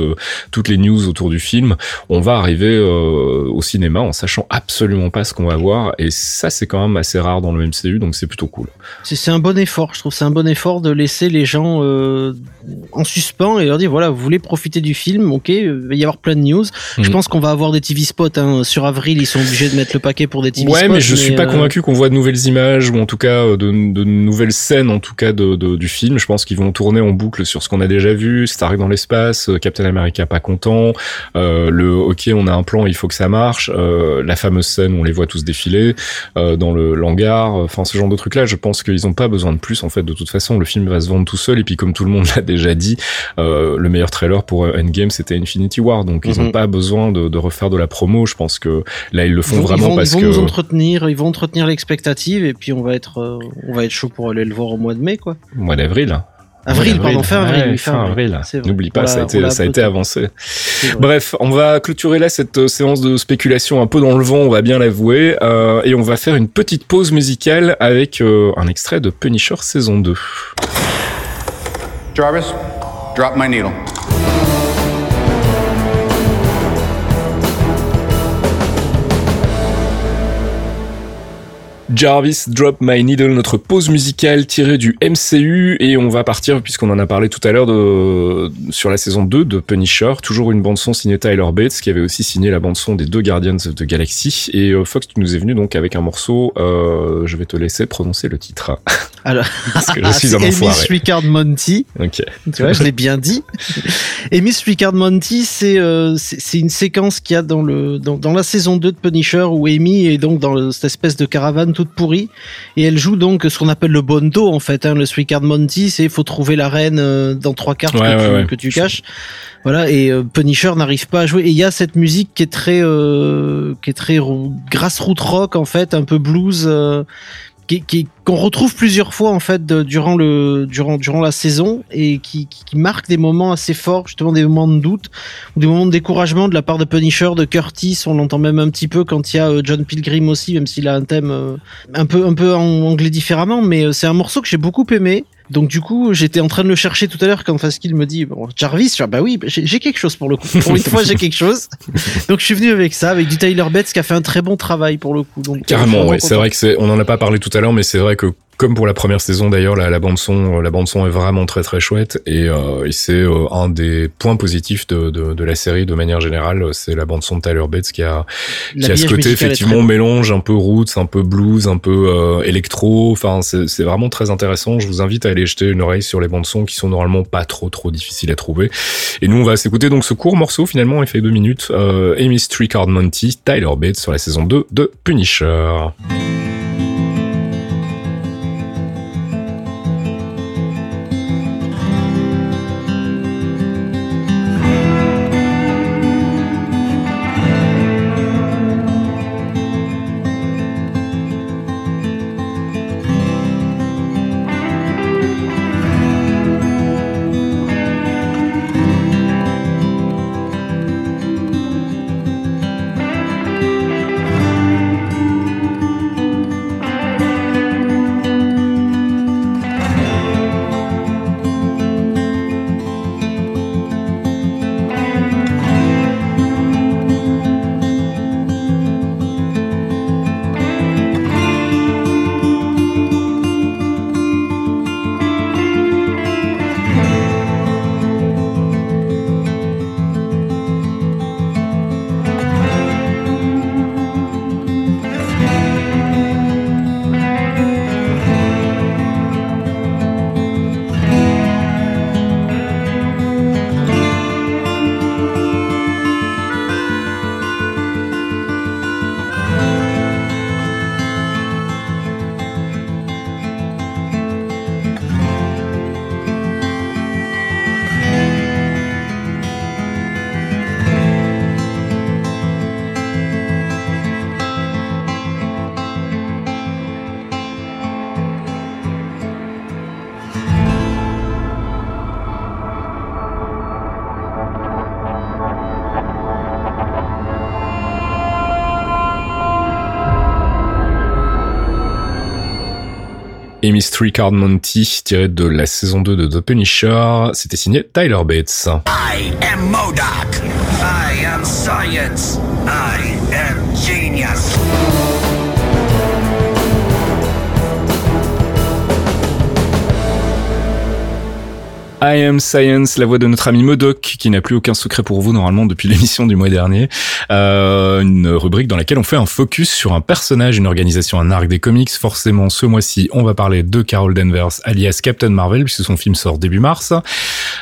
toutes les news autour du film. On va arriver au cinéma en sachant absolument pas ce qu'on va voir. Et ça, c'est quand même assez rare dans le MCU, donc c'est plutôt cool. C'est un bon effort. Je trouve c'est un bon effort de laisser les gens en suspens et leur dire voilà, vous voulez profiter du film, ok, il va y avoir plein de news. Mhm. Je pense qu'on va avoir des TV spots hein. sur avril. Ils sont obligés de mettre le paquet pour des TV ouais, spots. Ouais, mais je suis pas euh, convaincu qu'on voit de nouvelles images ou en tout cas euh, de, de nouvelles scènes en tout cas de, de du film. Je pense qu'ils vont tourner en boucle sur ce qu'on a déjà vu. Stark dans l'espace, euh, Captain America pas content, euh, le ok on a un plan, il faut que ça marche, euh, la fameuse scène où on les voit tous défiler dans le hangar, enfin ce genre de trucs là. Je pense qu'ils ont pas besoin de plus en fait. De toute façon, le film va se vendre tout seul et puis comme tout le monde <laughs> l'a déjà dit, le meilleur trailer pour Endgame c'était Infinity War, donc ils ont mhm. pas besoin de, de refaire de la promo. Je pense que là ils le font vraiment parce que ils vont nous entretenir, ils vont entretenir l'expectative et puis on va être euh, on va être chaud pour aller le voir au mois de mai quoi. Mois d'avril. Avril, pardon, fin avril. fin, avril. N'oublie pas, ça a été, ça a été avancé. Bref, on va clôturer là cette euh, séance de spéculation un peu dans le vent, on va bien l'avouer, euh, et on va faire une petite pause musicale avec euh, un extrait de Punisher saison 2. Jarvis, drop my needle. Jarvis Drop My Needle, notre pause musicale tirée du MCU et on va partir puisqu'on en a parlé tout à l'heure de sur la saison 2 de Punisher, toujours une bande son signée Tyler Bates qui avait aussi signé la bande son des deux Guardians of the Galaxy et euh, Fox tu nous es venu donc avec un morceau euh, je vais te laisser prononcer le titre. <laughs> Alors parce que je suis <laughs> un Ricard Monty. OK. Tu vois, je l'ai bien dit. Et Miss Ricard Monty, c'est euh, c'est une séquence qu'il y a dans le dans, dans la saison 2 de Punisher où Amy est donc dans cette espèce de caravane toute pourrie et elle joue donc ce qu'on appelle le bondo en fait hein, le Sweetcard Monty c'est il faut trouver la reine euh, dans trois cartes que, tu, caches. Voilà et euh, Punisher n'arrive pas à jouer. Et il y a cette musique qui est très euh, qui est très grassroots rock en fait un peu blues qu'on retrouve plusieurs fois en fait durant le durant durant la saison et qui, qui, marque des moments assez forts justement des moments de doute ou des moments de découragement de la part de Punisher de Curtis. On l'entend même un petit peu quand il y a euh, John Pilgrim aussi même s'il a un thème euh, un peu un peu anglais différemment mais euh, c'est un morceau que j'ai beaucoup aimé Donc du coup, j'étais en train de le chercher tout à l'heure quand Faskill me dit bon, Jarvis, je dis, bah oui, j'ai quelque chose pour le coup. Pour une fois, j'ai quelque chose. <laughs> Donc je suis venu avec ça, avec du Tyler Bates qui a fait un très bon travail pour le coup. Donc Carrément, ouais ouais. C'est vrai que c'est, on en a pas parlé tout à l'heure, mais c'est vrai que comme pour la première saison d'ailleurs, la, la bande son, la bande son est vraiment très très chouette et, euh, et c'est euh, un des points positifs de, de, de la série de manière générale. C'est la bande son de Tyler Bates qui a, qui a ce côté effectivement mélange un peu roots, un peu blues, un peu euh, électro. Enfin, c'est vraiment très intéressant. Je vous invite à aller jeter une oreille sur les bandes son qui sont normalement pas trop trop difficiles à trouver. Et nous, on va s'écouter donc ce court morceau finalement, il fait deux minutes. Euh, Amy Street Card Monty, Tyler Bates sur la saison 2 de Punisher. Amy Street Card Monty, tiré de la saison 2 de The Punisher. C'était signé Tyler Bates. I am. I am science. I am genius. I Am Science, la voix de notre ami Modoc, qui n'a plus aucun secret pour vous normalement depuis <laughs> l'émission du mois dernier. Euh, une rubrique dans laquelle on fait un focus sur un personnage, une organisation, un arc des comics. Forcément, ce mois-ci, on va parler de Carol Danvers, alias Captain Marvel, puisque son film sort début mars.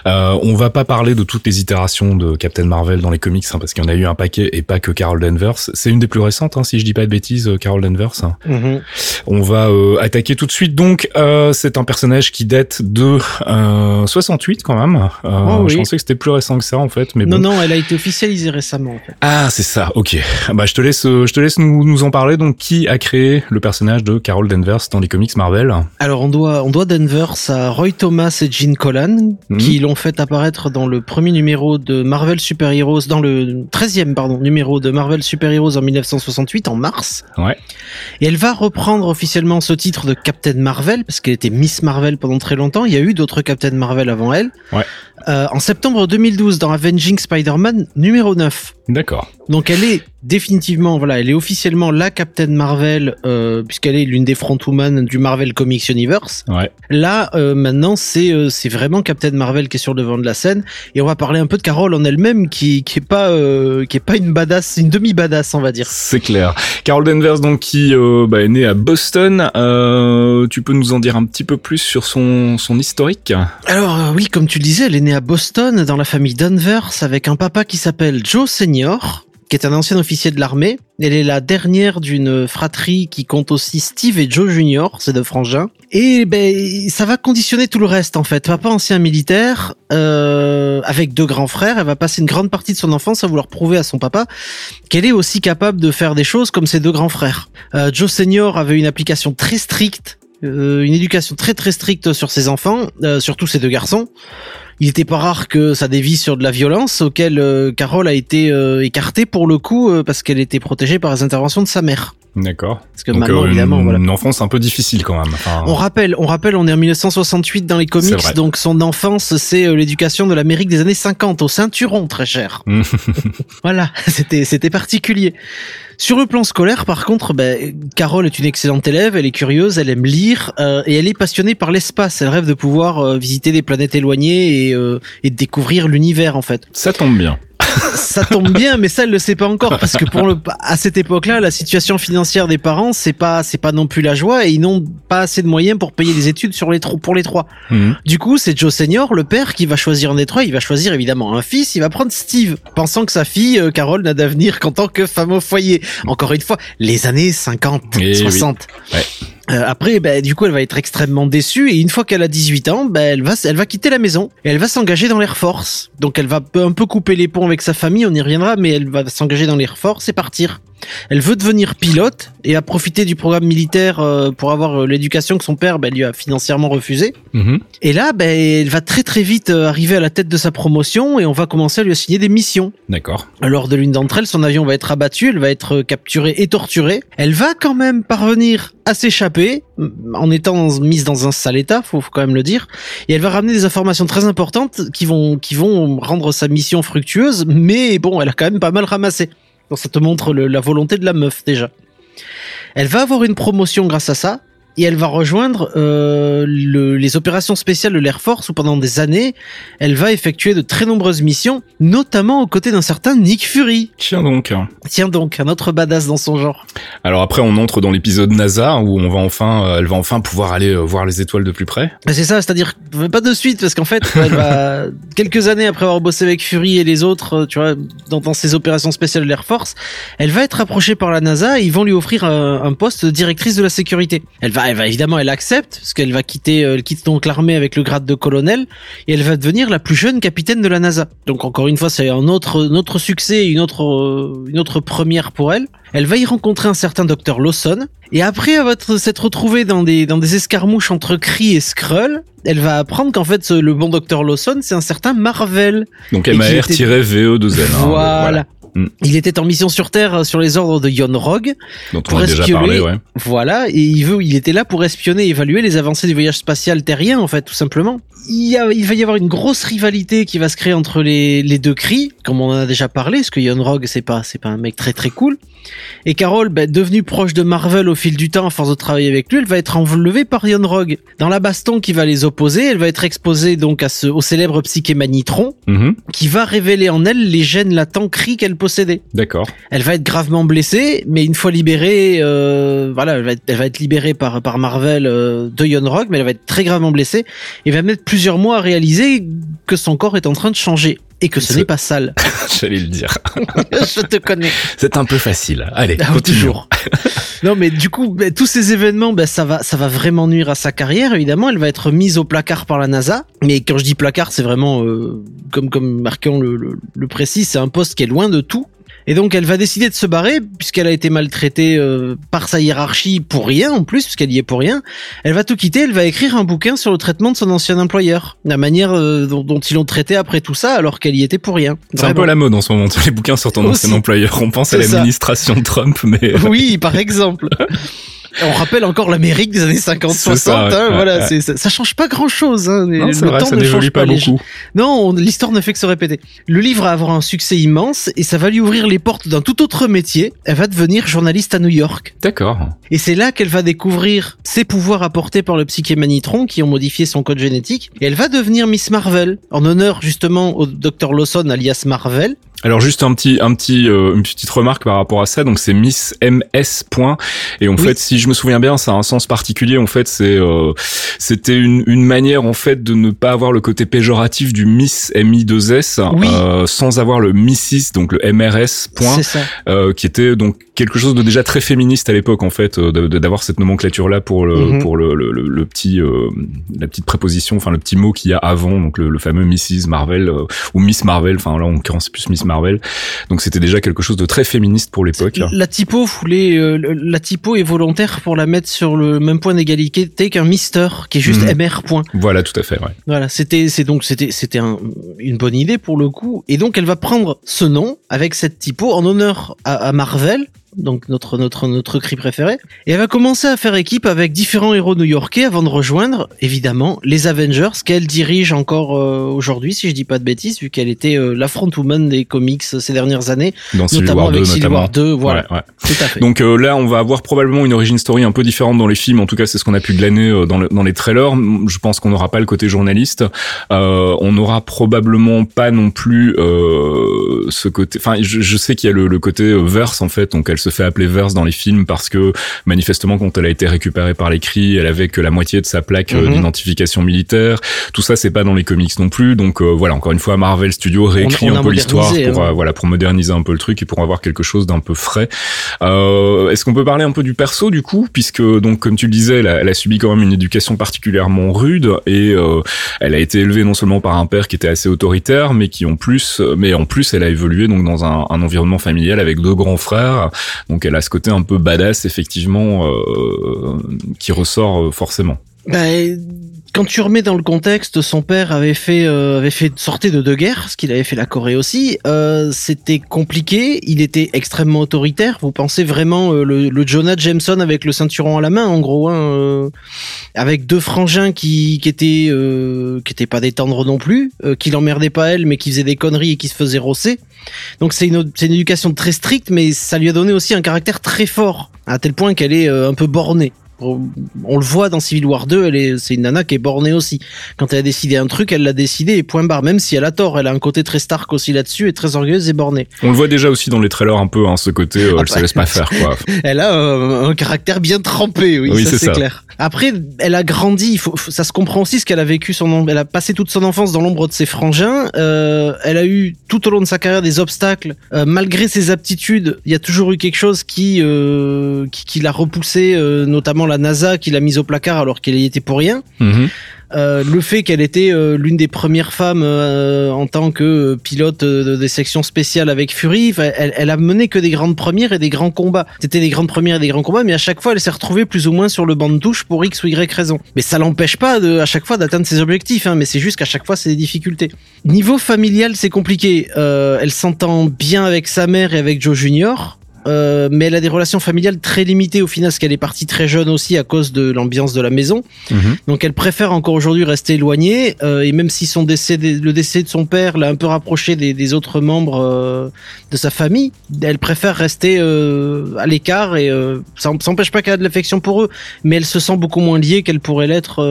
Euh, on va pas parler de toutes les itérations de Captain Marvel dans les comics, hein, parce qu'il y en a eu un paquet et pas que Carol Danvers. C'est une des plus récentes, hein, si je dis pas de bêtises, euh, Carol Danvers. Mhm. On va euh, attaquer tout de suite. Donc, euh, c'est un personnage qui date de euh, 68 quand même. Euh, Oh oui. Je pensais que c'était plus récent que ça en fait, mais Non, bon. non, elle a été officialisée récemment. En fait. Ah, c'est ça. Ok. Bah, je te laisse, euh, je te laisse nous, nous en parler. Donc, qui a créé le personnage de Carol Danvers dans les comics Marvel Alors on doit, on doit Danvers à Roy Thomas et Gene Colan, Mhm. qui l'ont fait apparaître dans le premier numéro de Marvel Super Heroes, dans le 13e pardon, numéro de Marvel Super Heroes en 1968, en mars. Ouais. Et elle va reprendre officiellement ce titre de Captain Marvel, parce qu'elle était Miss Marvel pendant très longtemps. Il y a eu d'autres Captain Marvel avant elle. Ouais. Euh, en septembre 2012, dans Avenging Spider-Man numéro 9. D'accord. Donc elle est définitivement, voilà, elle est officiellement la Captain Marvel, euh, puisqu'elle est l'une des frontwoman du Marvel Comics Universe. Ouais. Là, euh, maintenant, c'est euh, c'est vraiment Captain Marvel qui est sur le devant de la scène, et on va parler un peu de Carol en elle-même, qui qui est pas euh, qui est pas une badass, une demi badass, on va dire. C'est clair. Carol Danvers, donc, qui euh, bah, est née à Boston. Euh, tu peux nous en dire un petit peu plus sur son, son historique? Alors euh, oui, comme tu le disais, elle est née à Boston, dans la famille Danvers, avec un papa qui s'appelle Joe Senior, qui est un ancien officier de l'armée. Elle est la dernière d'une fratrie qui compte aussi Steve et Joe Junior, ces deux frangins. Et ben ça va conditionner tout le reste en fait. Papa ancien militaire, euh, avec deux grands frères, elle va passer une grande partie de son enfance à vouloir prouver à son papa qu'elle est aussi capable de faire des choses comme ses deux grands frères. Euh, Joe Senior avait une application très stricte euh, une éducation très très stricte sur ses enfants, euh, surtout ses deux garçons. Il était pas rare que ça dévie sur de la violence, auquel euh, Carole a été euh, écartée pour le coup euh, parce qu'elle était protégée par les interventions de sa mère. D'accord. Parce que Donc, maintenant, euh, évidemment, une, voilà. une enfance un peu difficile quand même. Enfin, On rappelle, on rappelle, on est en 1968 dans les comics, donc son enfance, c'est euh, l'éducation de l'Amérique des années 50 au ceinturon, très cher. <laughs> voilà, <laughs> c'était c'était particulier. Sur le plan scolaire, par contre, ben, Carole est une excellente élève, elle est curieuse, elle aime lire euh, et elle est passionnée par l'espace. Elle rêve de pouvoir euh, visiter des planètes éloignées et, euh, et découvrir l'univers en fait. Ça tombe bien. Ça tombe bien, mais ça elle le sait pas encore parce que pour le à cette époque-là, la situation financière des parents c'est pas c'est pas non plus la joie et ils n'ont pas assez de moyens pour payer les études sur les pour les trois. Mhm. Du coup, c'est Joe Senior, le père, qui va choisir un des trois. Il va choisir évidemment un fils. Il va prendre Steve, pensant que sa fille, euh, Carole, n'a d'avenir qu'en tant que femme au foyer. Encore une fois, les années 50, Eh oui. 60. Ouais. Euh, après, bah, du coup, elle va être extrêmement déçue et une fois qu'elle a 18 ans, bah, elle va, elle va quitter la maison et elle va s'engager dans l'Air Force. Donc, elle va un peu couper les ponts avec sa famille, on y reviendra, mais elle va s'engager dans l'Air Force et partir. Elle veut devenir pilote et a profité du programme militaire euh, pour avoir euh, l'éducation que son père bah, lui a financièrement refusée. Mhm. Et là, ben, elle va très très vite euh, arriver à la tête de sa promotion et on va commencer à lui assigner des missions. D'accord. Lors de l'une d'entre elles, son avion va être abattu, elle va être capturée et torturée. Elle va quand même parvenir à s'échapper en étant mise dans un sale état, faut, faut quand même le dire. Et elle va ramener des informations très importantes qui vont qui vont rendre sa mission fructueuse, mais bon, elle a quand même pas mal ramassé. Donc ça te montre la volonté de la meuf déjà. Elle va avoir une promotion grâce à ça. Et elle va rejoindre euh, le- les opérations spéciales de l'Air Force où pendant des années, elle va effectuer de très nombreuses missions, notamment aux côtés d'un certain Nick Fury. Tiens donc. Tiens donc, un autre badass dans son genre. Alors après, on entre dans l'épisode NASA où on va enfin, euh, elle va enfin pouvoir aller euh, voir les étoiles de plus près. C'est ça, c'est-à-dire pas de suite parce qu'en fait, elle va <laughs> quelques années après avoir bossé avec Fury et les autres, tu vois, dans, dans ses opérations spéciales de l'Air Force, elle va être approchée par la NASA et ils vont lui offrir un, un poste de directrice de la sécurité. Elle va, elle va évidemment, elle accepte parce qu'elle va quitter, euh, elle quitte donc l'armée avec le grade de colonel et elle va devenir la plus jeune capitaine de la NASA. Donc encore une fois, c'est un autre, un autre succès, une autre, euh, une autre première pour elle. Elle va y rencontrer un certain docteur Lawson. Et après avoir s'être retrouvée dans des, dans des escarmouches entre Kree et Skrull, elle va apprendre qu'en fait, le bon docteur Lawson, c'est un certain Marvel. Donc Et qu'il MAR-VE2N. hein, voilà. Mm. Il était en mission sur Terre euh, sur les ordres de Yon Rog. dont on Pour déjà espionner. parlé, ouais. Voilà, et il veut, il était là pour espionner et évaluer les avancées du voyage spatial terrien, en fait, tout simplement. Il, y a, il va y avoir une grosse rivalité qui va se créer entre les, les deux cris, comme on en a déjà parlé, parce que Yon Rog, c'est pas, c'est pas un mec très très cool. Et Carol, ben, devenue proche de Marvel au fil du temps, à force de travailler avec lui, elle va être enlevée par Yon Rog. Dans la baston qui va les opposer, elle va être exposée donc à ce, au célèbre psyché Manitron, Mhm. qui va révéler en elle les gènes latents cris qu'elle possédait. D'accord. Elle va être gravement blessée, mais une fois libérée, euh, voilà, elle va être, elle va être libérée par par Marvel euh, de Yon Rock, mais elle va être très gravement blessée et va mettre plusieurs mois à réaliser que son corps est en train de changer et que ce n'est pas sale. <laughs> J'allais le dire. <laughs> Je te connais. C'est un peu facile. Allez, Ah, toujours. <laughs> non, mais du coup, ben, tous ces événements, ben, ça va, ça va vraiment nuire à sa carrière. Évidemment, elle va être mise au placard par la NASA. Mais quand je dis placard, c'est vraiment euh, comme comme Marquant le, le, le précise, c'est un poste qui est loin de tout. Et donc, elle va décider de se barrer puisqu'elle a été maltraitée euh, par sa hiérarchie pour rien en plus, puisqu'elle y est pour rien. Elle va tout quitter. Elle va écrire un bouquin sur le traitement de son ancien employeur, la manière euh, dont, dont ils l'ont traité après tout ça, alors qu'elle y était pour rien. C'est un peu à la mode en ce moment, tous les bouquins sur ton ancien employeur. On pense à l'administration Trump, mais... <laughs> Oui, par exemple. <laughs> On rappelle encore l'Amérique des années 50-60. C'est ça, ouais, hein, ouais, voilà, ouais. ça, ça change pas grand-chose. Hein, Non, le vrai, temps ça ne n'évolue change pas les- beaucoup. Non, on- l'histoire ne fait que se répéter. Le livre va avoir un succès immense et ça va lui ouvrir les portes d'un tout autre métier. Elle va devenir journaliste à New York. D'accord. Et c'est là qu'elle va découvrir ses pouvoirs apportés par le psyché Manitron qui ont modifié son code génétique. Et elle va devenir Miss Marvel, en honneur justement au Dr Lawson alias Marvel. Alors juste un petit, un petit, euh, une petite remarque par rapport à ça. Donc c'est Miss MS point. Et en Oui. fait, si je me souviens bien, ça a un sens particulier. En fait, c'est, euh, c'était une, une manière en fait de ne pas avoir le côté péjoratif du Miss MI 2 S, Oui. euh, sans avoir le Missis, donc le MRS point, euh, qui était donc quelque chose de déjà très féministe à l'époque en fait, euh, d'avoir cette nomenclature là pour le, Mhm. pour le, le, le- le petit, euh, la petite préposition, enfin le petit mot qu'il y a avant, donc le, le fameux Mrs Marvel euh, ou Miss Marvel. Enfin là, en l'occurrence, c'est plus Miss Marvel. Donc c'était déjà quelque chose de très féministe pour l'époque. La typo voulait, euh, la typo est volontaire pour la mettre sur le même point d'égalité qu'un Mister, qui est juste Mhm. MR point. Voilà, tout à fait. Ouais. Voilà, c'était, c'est donc c'était, c'était un- une bonne idée pour le coup. Et donc elle va prendre ce nom avec cette typo en honneur à, à Marvel. Donc notre notre notre cri préféré. Et elle va commencer à faire équipe avec différents héros new-yorkais avant de rejoindre évidemment les Avengers qu'elle dirige encore euh, aujourd'hui, si je dis pas de bêtises, vu qu'elle était euh, la frontwoman des comics ces dernières années, Dans notamment War 2, avec Civil notamment. War 2, voilà, Ouais, ouais. tout à fait. Donc euh, là, on va avoir probablement une origin story un peu différente dans les films. En tout cas, c'est ce qu'on a pu glaner euh, dans, le- dans les trailers. Je pense qu'on n'aura pas le côté journaliste. Euh, on n'aura probablement pas non plus euh, ce côté. Enfin, je, je sais qu'il y a le, le côté euh, verse en fait. Donc, elle se fait appeler verse dans les films parce que manifestement, quand elle a été récupérée par les cris, elle avait que la moitié de sa plaque euh, Mhm. d'identification militaire. Tout ça, c'est pas dans les comics non plus. Donc euh, voilà, encore une fois, Marvel Studios réécrit on a un peu l'histoire pour hein. euh, voilà pour moderniser un peu le truc et pour avoir quelque chose d'un peu frais. Euh, Est-ce qu'on peut parler un peu du perso du coup, puisque donc comme tu le disais, elle a, elle a subi quand même une éducation particulièrement rude et euh, elle a été élevée non seulement par un père qui était assez autoritaire, mais qui en plus, mais en plus, elle a évolué donc dans un, un environnement familial avec deux grands frères. Donc elle a ce côté un peu badass effectivement euh, qui ressort euh, forcément. Bah, quand tu remets dans le contexte, son père avait fait euh, avait fait sortait de deux guerres, ce qu'il avait fait la Corée aussi. Euh, C'était compliqué. Il était extrêmement autoritaire. Vous pensez vraiment euh, le, le Jonah Jameson avec le ceinturon à la main, en gros, hein, euh, avec deux frangins qui qui étaient euh, qui étaient pas des tendres non plus, euh, qui l'emmerdaient pas elle, mais qui faisaient des conneries et qui se faisaient rosser. Donc c'est une une éducation très stricte, mais ça lui a donné aussi un caractère très fort, à tel point qu'elle est un peu bornée. On le voit dans Civil War 2, elle est, c'est une nana qui est bornée aussi. Quand elle a décidé un truc, elle l'a décidé et point barre. Même si elle a tort, elle a un côté très Stark aussi là-dessus et très orgueilleuse et bornée. On le voit déjà aussi dans les trailers un peu, hein, ce côté, euh, elle se ouais. laisse pas faire quoi. <laughs> Elle a euh, un caractère bien trempé, oui, Oui, ça c'est clair. Après, elle a grandi. Il faut, faut- ça se comprend aussi ce qu'elle a vécu. Son, elle a passé toute son enfance dans l'ombre de ses frangins. Euh, elle a eu tout au long de sa carrière des obstacles. Malgré ses aptitudes, il y a toujours eu quelque chose qui qui, qui l'a repoussé, euh, la NASA, qui l'a mise au placard alors qu'elle y était pour rien. Mhm. Euh, le fait qu'elle était euh, l'une des premières femmes euh, en tant que euh, pilote de- des sections spéciales avec Fury, elle, elle a mené que des grandes premières et des grands combats. C'était des grandes premières et des grands combats, mais à chaque fois, elle s'est retrouvée plus ou moins sur le banc de touche pour X ou Y raison. Mais ça l'empêche pas de, à chaque fois d'atteindre ses objectifs, hein, mais c'est juste qu'à chaque fois, c'est des difficultés. Niveau familial, c'est compliqué. Elle s'entend bien avec sa mère et avec Joe Junior. Euh, mais elle a des relations familiales très limitées au final, parce qu'elle est partie très jeune aussi à cause de l'ambiance de la maison. Mhm. Donc elle préfère encore aujourd'hui rester éloignée euh, et même si son décès, le décès de son père l'a un peu rapproché des, des autres membres euh, de sa famille, elle préfère rester à l'écart et ça n'empêche pas qu'elle a de l'affection pour eux, mais elle se sent beaucoup moins liée qu'elle pourrait l'être,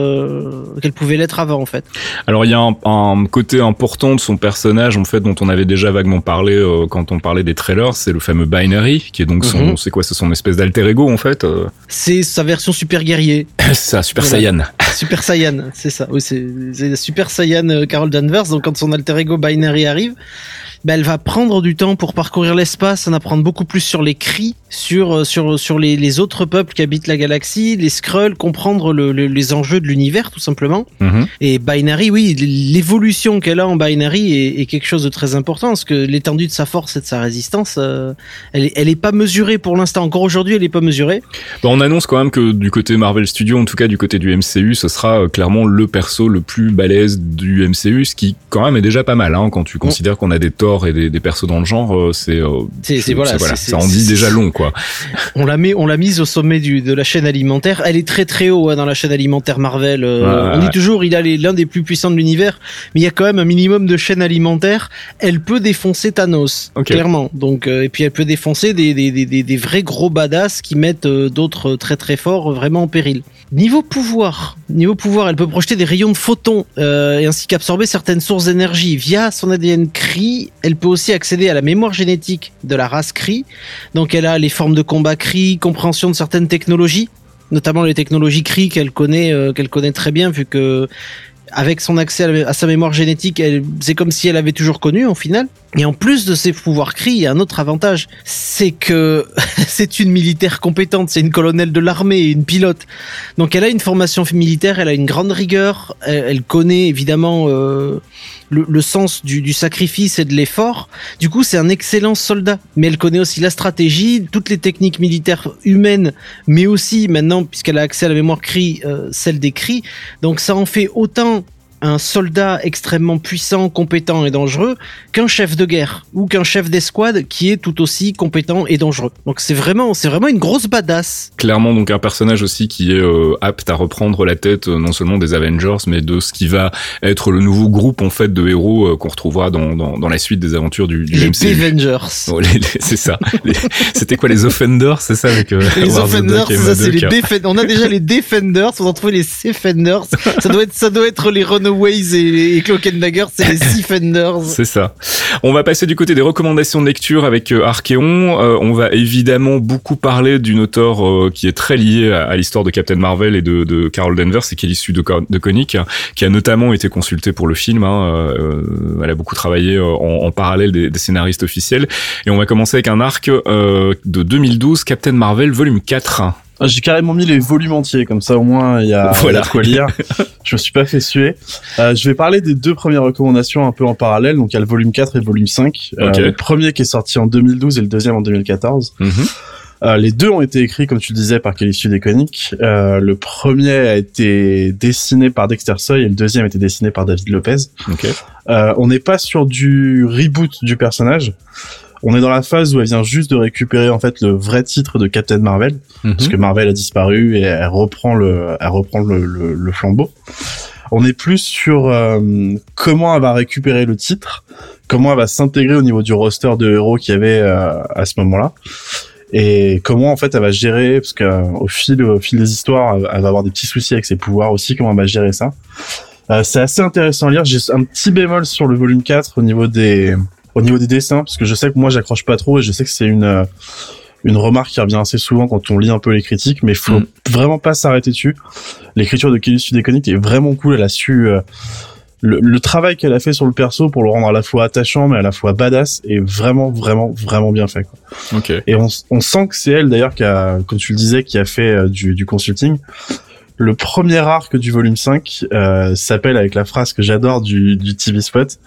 qu'elle pouvait l'être avant en fait. Alors il y a un, un côté important de son personnage en fait dont on avait déjà vaguement parlé quand on parlait des trailers, c'est le fameux binary qui est donc son, Mhm. c'est quoi, c'est son espèce d'alter ego en fait. euh, C'est sa version super guerrier, <laughs> c'est ça, Super Voilà. Saiyan. <laughs> Super Saiyan, c'est ça. Oui, c'est Super Saiyan euh, Carol Danvers. Donc quand son alter ego binary arrive, bah, elle va prendre du temps pour parcourir l'espace, en apprendre beaucoup plus sur les cris, sur euh, sur sur les, les autres peuples qui habitent la galaxie, les Skrulls, comprendre le- le- les enjeux de l'univers tout simplement. Mhm. Et binary, oui, l'évolution qu'elle a en binary est, est quelque chose de très important parce que l'étendue de sa force et de sa résistance, euh, elle est, elle est pas mesurée pour l'instant. Encore aujourd'hui, elle est pas mesurée. Bon, on annonce quand même que du côté Marvel Studios, en tout cas du côté du MCU, ce sera euh, clairement le perso le plus balèze du MCU, ce qui quand même est déjà pas mal hein, quand tu considères qu'on a des Et des, des persos dans le genre. euh, C'est euh, C'est- voilà, c'est- ça en dit déjà long quoi. <laughs> On l'a mis, on l'a mise au sommet du, de la chaîne alimentaire. Elle est très très haut hein, dans la chaîne alimentaire Marvel. Euh, Ouais, on ouais. dit toujours il a les- l'un des plus puissants de l'univers, mais il y a quand même un minimum de chaîne alimentaire. Elle peut défoncer Thanos, clairement. Donc euh, et puis elle peut défoncer des, des, des, des, des vrais gros badass qui mettent euh, d'autres très très forts vraiment en péril. Niveau pouvoir, niveau pouvoir, elle peut projeter des rayons de photons et ainsi qu'absorber certaines sources d'énergie via son ADN Kree. Elle peut aussi accéder à la mémoire génétique de la race Kree. Donc elle a les formes de combat Kree, compréhension de certaines technologies, notamment les technologies Kree qu'elle connaît, euh, qu'elle connaît très bien vu que avec son accès à, sa mémoire génétique, c'est comme si elle avait toujours connu au final. Et en plus de ses pouvoirs Kree, il y a un autre avantage, c'est que <laughs> c'est une militaire compétente, c'est une colonelle de l'armée, une pilote. Donc elle a une formation militaire, elle a une grande rigueur, elle, elle connaît évidemment euh, le, sens du, sacrifice et de l'effort. Du coup, c'est un excellent soldat. Mais elle connaît aussi la stratégie, toutes les techniques militaires humaines, mais aussi maintenant, puisqu'elle a accès à la mémoire Kree, euh, celle des Kree. Donc ça en fait autant un soldat extrêmement puissant, compétent et dangereux qu'un chef de guerre ou qu'un chef d'escouade qui est tout aussi compétent et dangereux. Donc c'est vraiment, c'est vraiment une grosse badass. Clairement, donc un personnage aussi qui est euh, apte à reprendre la tête euh, non seulement des Avengers, mais de ce qui va être le nouveau groupe en fait de héros euh, qu'on retrouvera dans, dans, dans, la suite des aventures du, du les MCU. Avengers. Oh, les- les- c'est ça. <laughs> C'était quoi les Offenders, c'est ça avec Les Offenders, c'est ça, c'est les. Defenders. On a déjà les Defenders, on va trouver les Defenders. Ça doit être, ça doit être les Runaways et, et c'est les Defenders. C'est ça. On va passer du côté des recommandations de lecture avec euh, Archeon. Euh, on va évidemment beaucoup parler d'une auteure euh, qui est très liée à, l'histoire de Captain Marvel et de, Carol Danvers, et qui est l'issue de, de qui a notamment été consultée pour le film. hein. Euh, elle a beaucoup travaillé en, parallèle des, scénaristes officiels. Et on va commencer avec un arc de 2012, Captain Marvel volume 4. Ah, J'ai carrément mis les volumes entiers, comme ça au moins il y a, Voilà. quoi lire. <laughs> je me suis pas fait suer. Euh, je vais parler des deux premières recommandations un peu en parallèle. Donc il y a le volume 4 et le volume 5. Euh, Ok. le premier qui est sorti en 2012 et le deuxième en 2014. Mhm. Euh, les deux ont été écrits, comme tu le disais, par Kelly Sue DeConnick. Euh, le premier a été dessiné par Dexter Soy et le deuxième a été dessiné par David Lopez. Ok. Euh, on n'est pas sur du reboot du personnage. On est dans la phase où elle vient juste de récupérer en fait le vrai titre de Captain Marvel, parce que Marvel a disparu et elle reprend le, elle reprend le, le, le flambeau. On est plus sur euh, comment elle va récupérer le titre, comment elle va s'intégrer au niveau du roster de héros qu'il y avait euh, à ce moment-là, et comment en fait elle va gérer, parce qu'au fil, au fil des histoires, elle va avoir des petits soucis avec ses pouvoirs aussi, comment elle va gérer ça. Euh, c'est assez intéressant à lire. J'ai un petit bémol sur le volume 4 au niveau des au niveau des dessins parce que je sais que moi j'accroche pas trop et je sais que c'est une euh, une remarque qui revient assez souvent quand on lit un peu les critiques mais faut Mm. vraiment pas s'arrêter dessus. L'écriture de Kelly Sue DeConnick est vraiment cool, elle a su euh, le, le travail qu'elle a fait sur le perso pour le rendre à la fois attachant mais à la fois badass est vraiment vraiment vraiment bien fait quoi. Ok. Et on, on sent que c'est elle d'ailleurs qui a, comme tu le disais, qui a fait euh, du, du consulting. Le premier arc du volume 5 euh, s'appelle avec la phrase que j'adore du, du TV spot,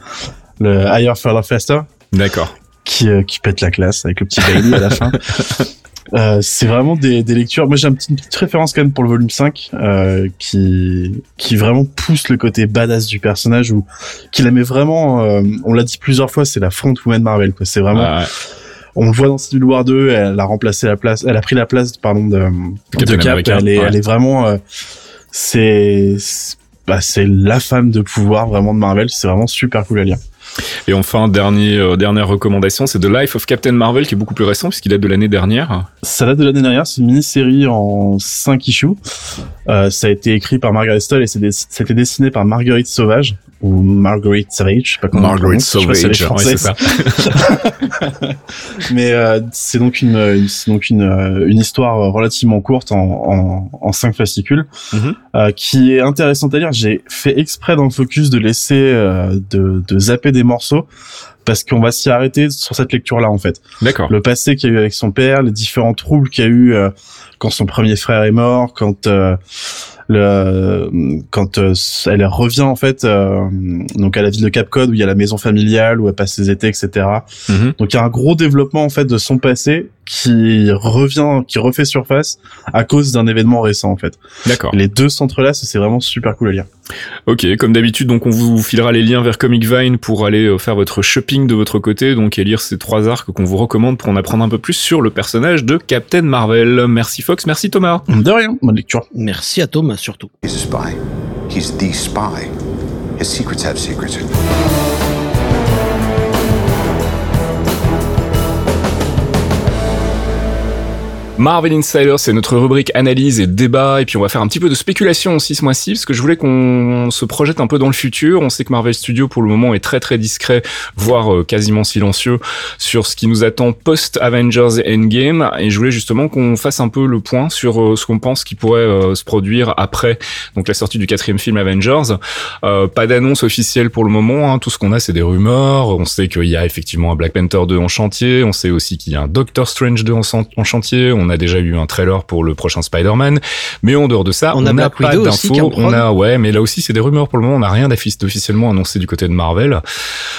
le Higher, Further, Faster, D'accord. qui, euh, qui pète la classe avec le petit Bailey à la fin. <laughs> Euh, c'est vraiment des, des lectures. Moi, j'ai un petit- une petite référence quand même pour le volume 5 euh, qui qui vraiment pousse le côté badass du personnage ou qui la met vraiment. euh, on l'a dit plusieurs fois, c'est la front woman Marvel. quoi. C'est vraiment ouais. on le voit dans Civil War 2, elle a remplacé la place, elle a pris la place, pardon, de, de Cap. Elle est, ouais. elle est vraiment, euh, c'est, c'est- bah, c'est la femme de pouvoir vraiment de Marvel. C'est vraiment super cool à lire. Et enfin, dernier, euh, dernière recommandation, c'est The Life of Captain Marvel, qui est beaucoup plus récent, puisqu'il date de l'année dernière. Ça date de l'année dernière, c'est une mini-série en 5 issues. Euh, ça a été écrit par Margaret Stoll et c'était dessiné par Marguerite Sauvage ou Marguerite Savage, je sais pas comment Sauvage, ouais, c'est ça. <laughs> Mais euh, c'est donc une, une- c'est donc une, euh, une histoire relativement courte en, en, en cinq fascicules Mhm. euh, qui est intéressante à lire. J'ai fait exprès dans le focus de laisser euh, de, de zapper des morceaux parce qu'on va s'y arrêter sur cette lecture-là en fait. D'accord. Le passé qu'il y a eu avec son père, les différents troubles qu'il y a eu euh, quand son premier frère est mort, quand euh, le quand euh, elle revient en fait euh, donc à la ville de Cap Cod où il y a la maison familiale où elle passe ses étés etc. Mhm. Donc il y a un gros développement en fait de son passé qui revient, qui refait surface à cause d'un événement récent en fait. D'accord. Les deux s'entrelacent et c'est vraiment super cool à lire. Ok, comme d'habitude, donc on vous filera les liens vers Comic Vine pour aller euh, faire votre shopping de votre côté, donc et lire ces trois arcs qu'on vous recommande pour en apprendre un peu plus sur le personnage de Captain Marvel. Merci Fox, merci Thomas. De rien, bonne lecture. Merci à Thomas surtout. He's a spy. He's the spy. His secrets have secrets. Marvel Insider, c'est notre rubrique analyse et débat, et puis on va faire un petit peu de spéculation aussi ce mois-ci, parce que je voulais qu'on se projette un peu dans le futur. On sait que Marvel Studios, pour le moment, est très très discret, voire euh, quasiment silencieux sur ce qui nous attend post-Avengers Endgame, et je voulais justement qu'on fasse un peu le point sur euh, ce qu'on pense qui pourrait euh, se produire après donc la sortie du quatrième film Avengers. Euh, pas d'annonce officielle pour le moment, hein. tout ce qu'on a c'est des rumeurs, on sait qu'il y a effectivement un Black Panther 2 en chantier, on sait aussi qu'il y a un Doctor Strange 2 en, chantier, On a déjà eu un trailer pour le prochain Spider-Man, mais en dehors de ça, on n'a pas d'infos. On a ouais, mais là aussi c'est des rumeurs pour le moment. On n'a rien officiellement annoncé du côté de Marvel.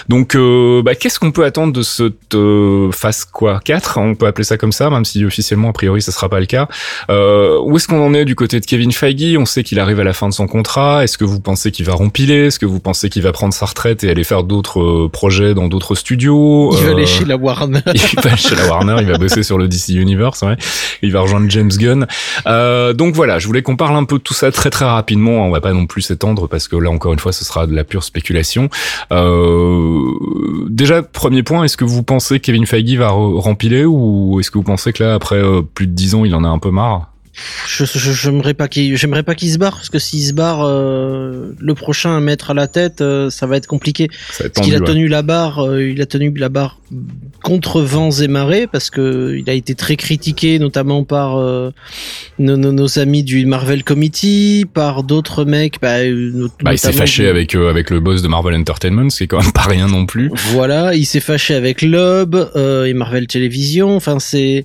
Donc euh, bah, qu'est-ce qu'on peut attendre de cette euh, phase quoi 4 On peut appeler ça comme ça, même si officiellement a priori ça sera pas le cas. Euh, où est-ce qu'on en est du côté de Kevin Feige? On sait qu'il arrive à la fin de son contrat. Est-ce que vous pensez qu'il va rempiler Est-ce que vous pensez qu'il va prendre sa retraite et aller faire d'autres euh, projets dans d'autres studios? Il va aller chez la Warner. <laughs> il va chez la Warner. Il va bosser sur le DC Universe. Ouais. Il va rejoindre James Gunn. Euh, donc voilà, je voulais qu'on parle un peu de tout ça très très rapidement. On va pas non plus s'étendre parce que là encore une fois, ce sera de la pure spéculation. Euh, déjà, premier point, est-ce que vous pensez que Kevin Feige va rempiler ou est-ce que vous pensez que là, après euh, plus de 10 ans, il en a un peu marre? Je j'aimerais pas qu'il j'aimerais pas qu'il se barre parce que s'il se barre euh, le prochain à mettre à la tête euh, ça va être compliqué. Parce qu'il a tenu la barre euh, il a tenu la barre contre vents et marées parce que il a été très critiqué notamment par nos, nos, amis du Marvel Committee par d'autres mecs bah, bah il s'est fâché avec avec le boss de Marvel Entertainment c'est quand même pas rien non plus. Voilà il s'est fâché avec Loeb et Marvel Television enfin c'est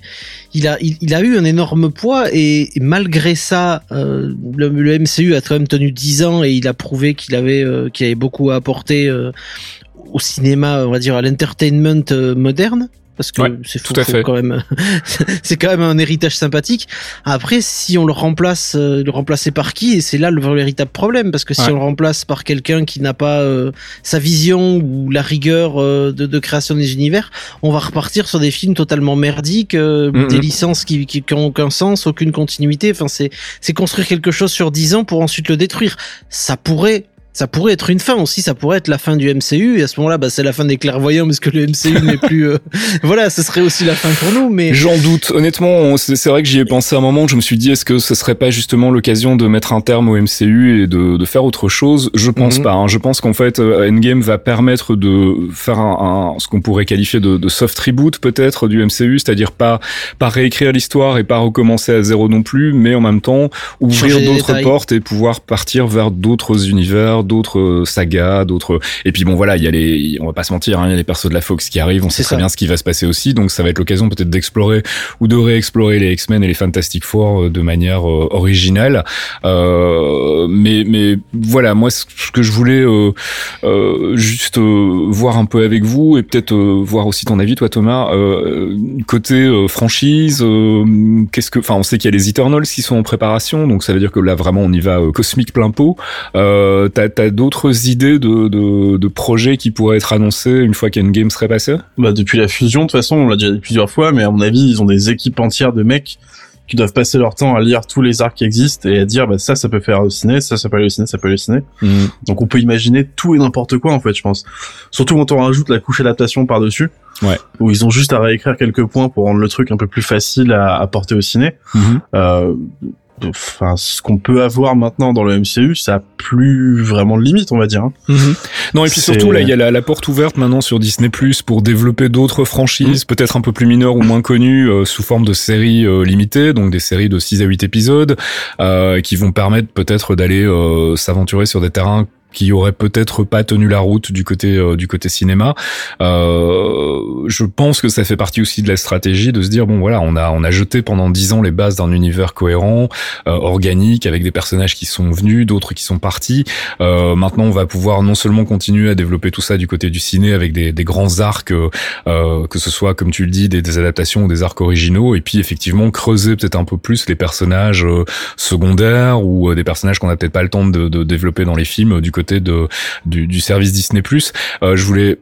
il a il, a eu un énorme poids et, malgré ça, euh, le, MCU a quand même tenu 10 ans et il a prouvé qu'il avait euh, qu'il avait beaucoup à apporter euh, au cinéma, on va dire à l'entertainment moderne parce que c'est tout à fait. quand même <laughs> c'est quand même un héritage sympathique. Après si on le remplace euh, le remplacer par qui et c'est là le véritable problème parce que si on le remplace par quelqu'un qui n'a pas euh, sa vision ou la rigueur euh, de, de, création des univers on va repartir sur des films totalement merdiques des licences qui, qui, qui ont aucun sens aucune continuité. Enfin c'est c'est construire quelque chose sur dix ans pour ensuite le détruire. Ça pourrait ça pourrait être une fin aussi, ça pourrait être la fin du MCU et à ce moment-là, bah, c'est la fin des clairvoyants parce que le MCU n'est plus. Euh, <laughs> voilà, ce serait aussi la fin pour nous. Mais j'en doute. Honnêtement, c'est vrai que j'y ai pensé un moment. Je me suis dit, est-ce que ce serait pas justement l'occasion de mettre un terme au MCU et de, de faire autre chose? Je pense mhm. pas. Hein. Je pense qu'en fait, euh, Endgame va permettre de faire un, ce qu'on pourrait qualifier de, de soft reboot peut-être du MCU, c'est-à-dire pas pas réécrire l'histoire et pas recommencer à zéro non plus, mais en même temps ouvrir d'autres portes et pouvoir partir vers d'autres univers d'autres euh, sagas, d'autres. Et puis bon, voilà, il y a les, on va pas se mentir, hein, il y a les persos de la Fox qui arrivent. On sait très bien ce qui va se passer aussi, donc ça va être l'occasion peut-être d'explorer ou de réexplorer les X-Men et les Fantastic Four euh, de manière euh, originale. mais mais voilà, moi ce que je voulais juste voir un peu avec vous et peut-être voir aussi ton avis, toi Thomas, côté franchise, qu'est-ce que, enfin, on sait qu'il y a les Eternals qui sont en préparation, donc ça veut dire que là vraiment on y va cosmique plein pot. Euh, t'as d'autres idées de, de, de, projets qui pourraient être annoncés une fois qu'Endgame serait passé? Bah depuis la fusion, de toute façon, on l'a déjà dit plusieurs fois, mais à mon avis, ils ont des équipes entières de mecs qui doivent passer leur temps à lire tous les arcs qui existent et à dire bah ça ça peut faire au ciné, ça ça peut aller au ciné, ça peut aller au ciné. Mm. Donc on peut imaginer tout et n'importe quoi en fait, je pense. Surtout quand on rajoute la couche adaptation par dessus. Ouais. Où ils ont juste à réécrire quelques points pour rendre le truc un peu plus facile à, à porter au ciné. Mm-hmm. Euh, enfin ce qu'on peut avoir maintenant dans le MCU ça a plus vraiment de limite on va dire hein. mhm. non et puis surtout là il y a la, porte ouverte maintenant sur Disney Plus pour développer d'autres franchises mhm. peut-être un peu plus mineures ou moins connues euh, sous forme de séries euh, limitées donc des séries de 6 à 8 épisodes euh, qui vont permettre peut-être d'aller s'aventurer sur des terrains qui aurait peut-être pas tenu la route du côté euh, du côté cinéma. Euh, je pense que ça fait partie aussi de la stratégie de se dire bon voilà on a on a jeté pendant dix ans les bases d'un univers cohérent, euh, organique avec des personnages qui sont venus, d'autres qui sont partis. Euh, maintenant on va pouvoir non seulement continuer à développer tout ça du côté du ciné avec des, des grands arcs, euh, que ce soit comme tu le dis des, des, adaptations ou des arcs originaux, et puis effectivement creuser peut-être un peu plus les personnages secondaires ou des personnages qu'on a peut-être pas le temps de, de développer dans les films du côté de du, service Disney+. Euh, je voulais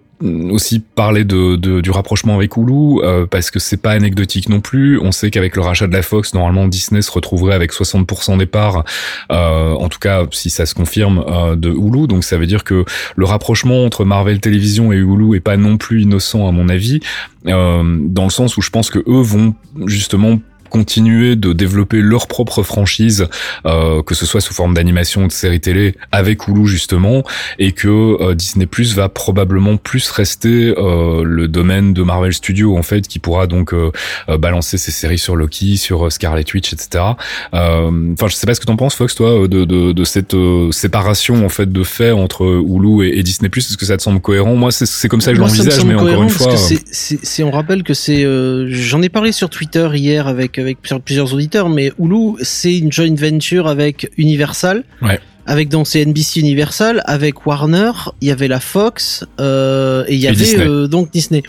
aussi parler de, du rapprochement avec Hulu euh, parce que c'est pas anecdotique non plus. On sait qu'avec le rachat de la Fox, normalement Disney se retrouverait avec 60% des parts, euh, en tout cas si ça se confirme de Hulu. Donc ça veut dire que le rapprochement entre Marvel Télévision et Hulu est pas non plus innocent à mon avis, dans le sens où je pense que eux vont justement continuer de développer leur propre franchise, euh, que ce soit sous forme d'animation ou de série télé, avec Hulu justement, et que euh, Disney Plus va probablement plus rester euh, le domaine de Marvel Studios en fait, qui pourra donc euh, euh, balancer ses séries sur Loki, sur Scarlet Witch, etc. Enfin, je sais pas ce que t'en penses, Fox, toi, de, de, de cette séparation en fait de fait entre Hulu et, et Disney Plus. Est-ce que ça te semble cohérent? Moi, c'est comme ça que je l'envisage, mais encore une fois, c'est on rappelle que c'est, j'en ai parlé sur Twitter hier avec avec plusieurs auditeurs, mais Hulu, c'est une joint venture avec Universal. Ouais avec donc c'est NBC Universal, avec Warner, il y avait la Fox euh, et il y avait euh, donc Disney.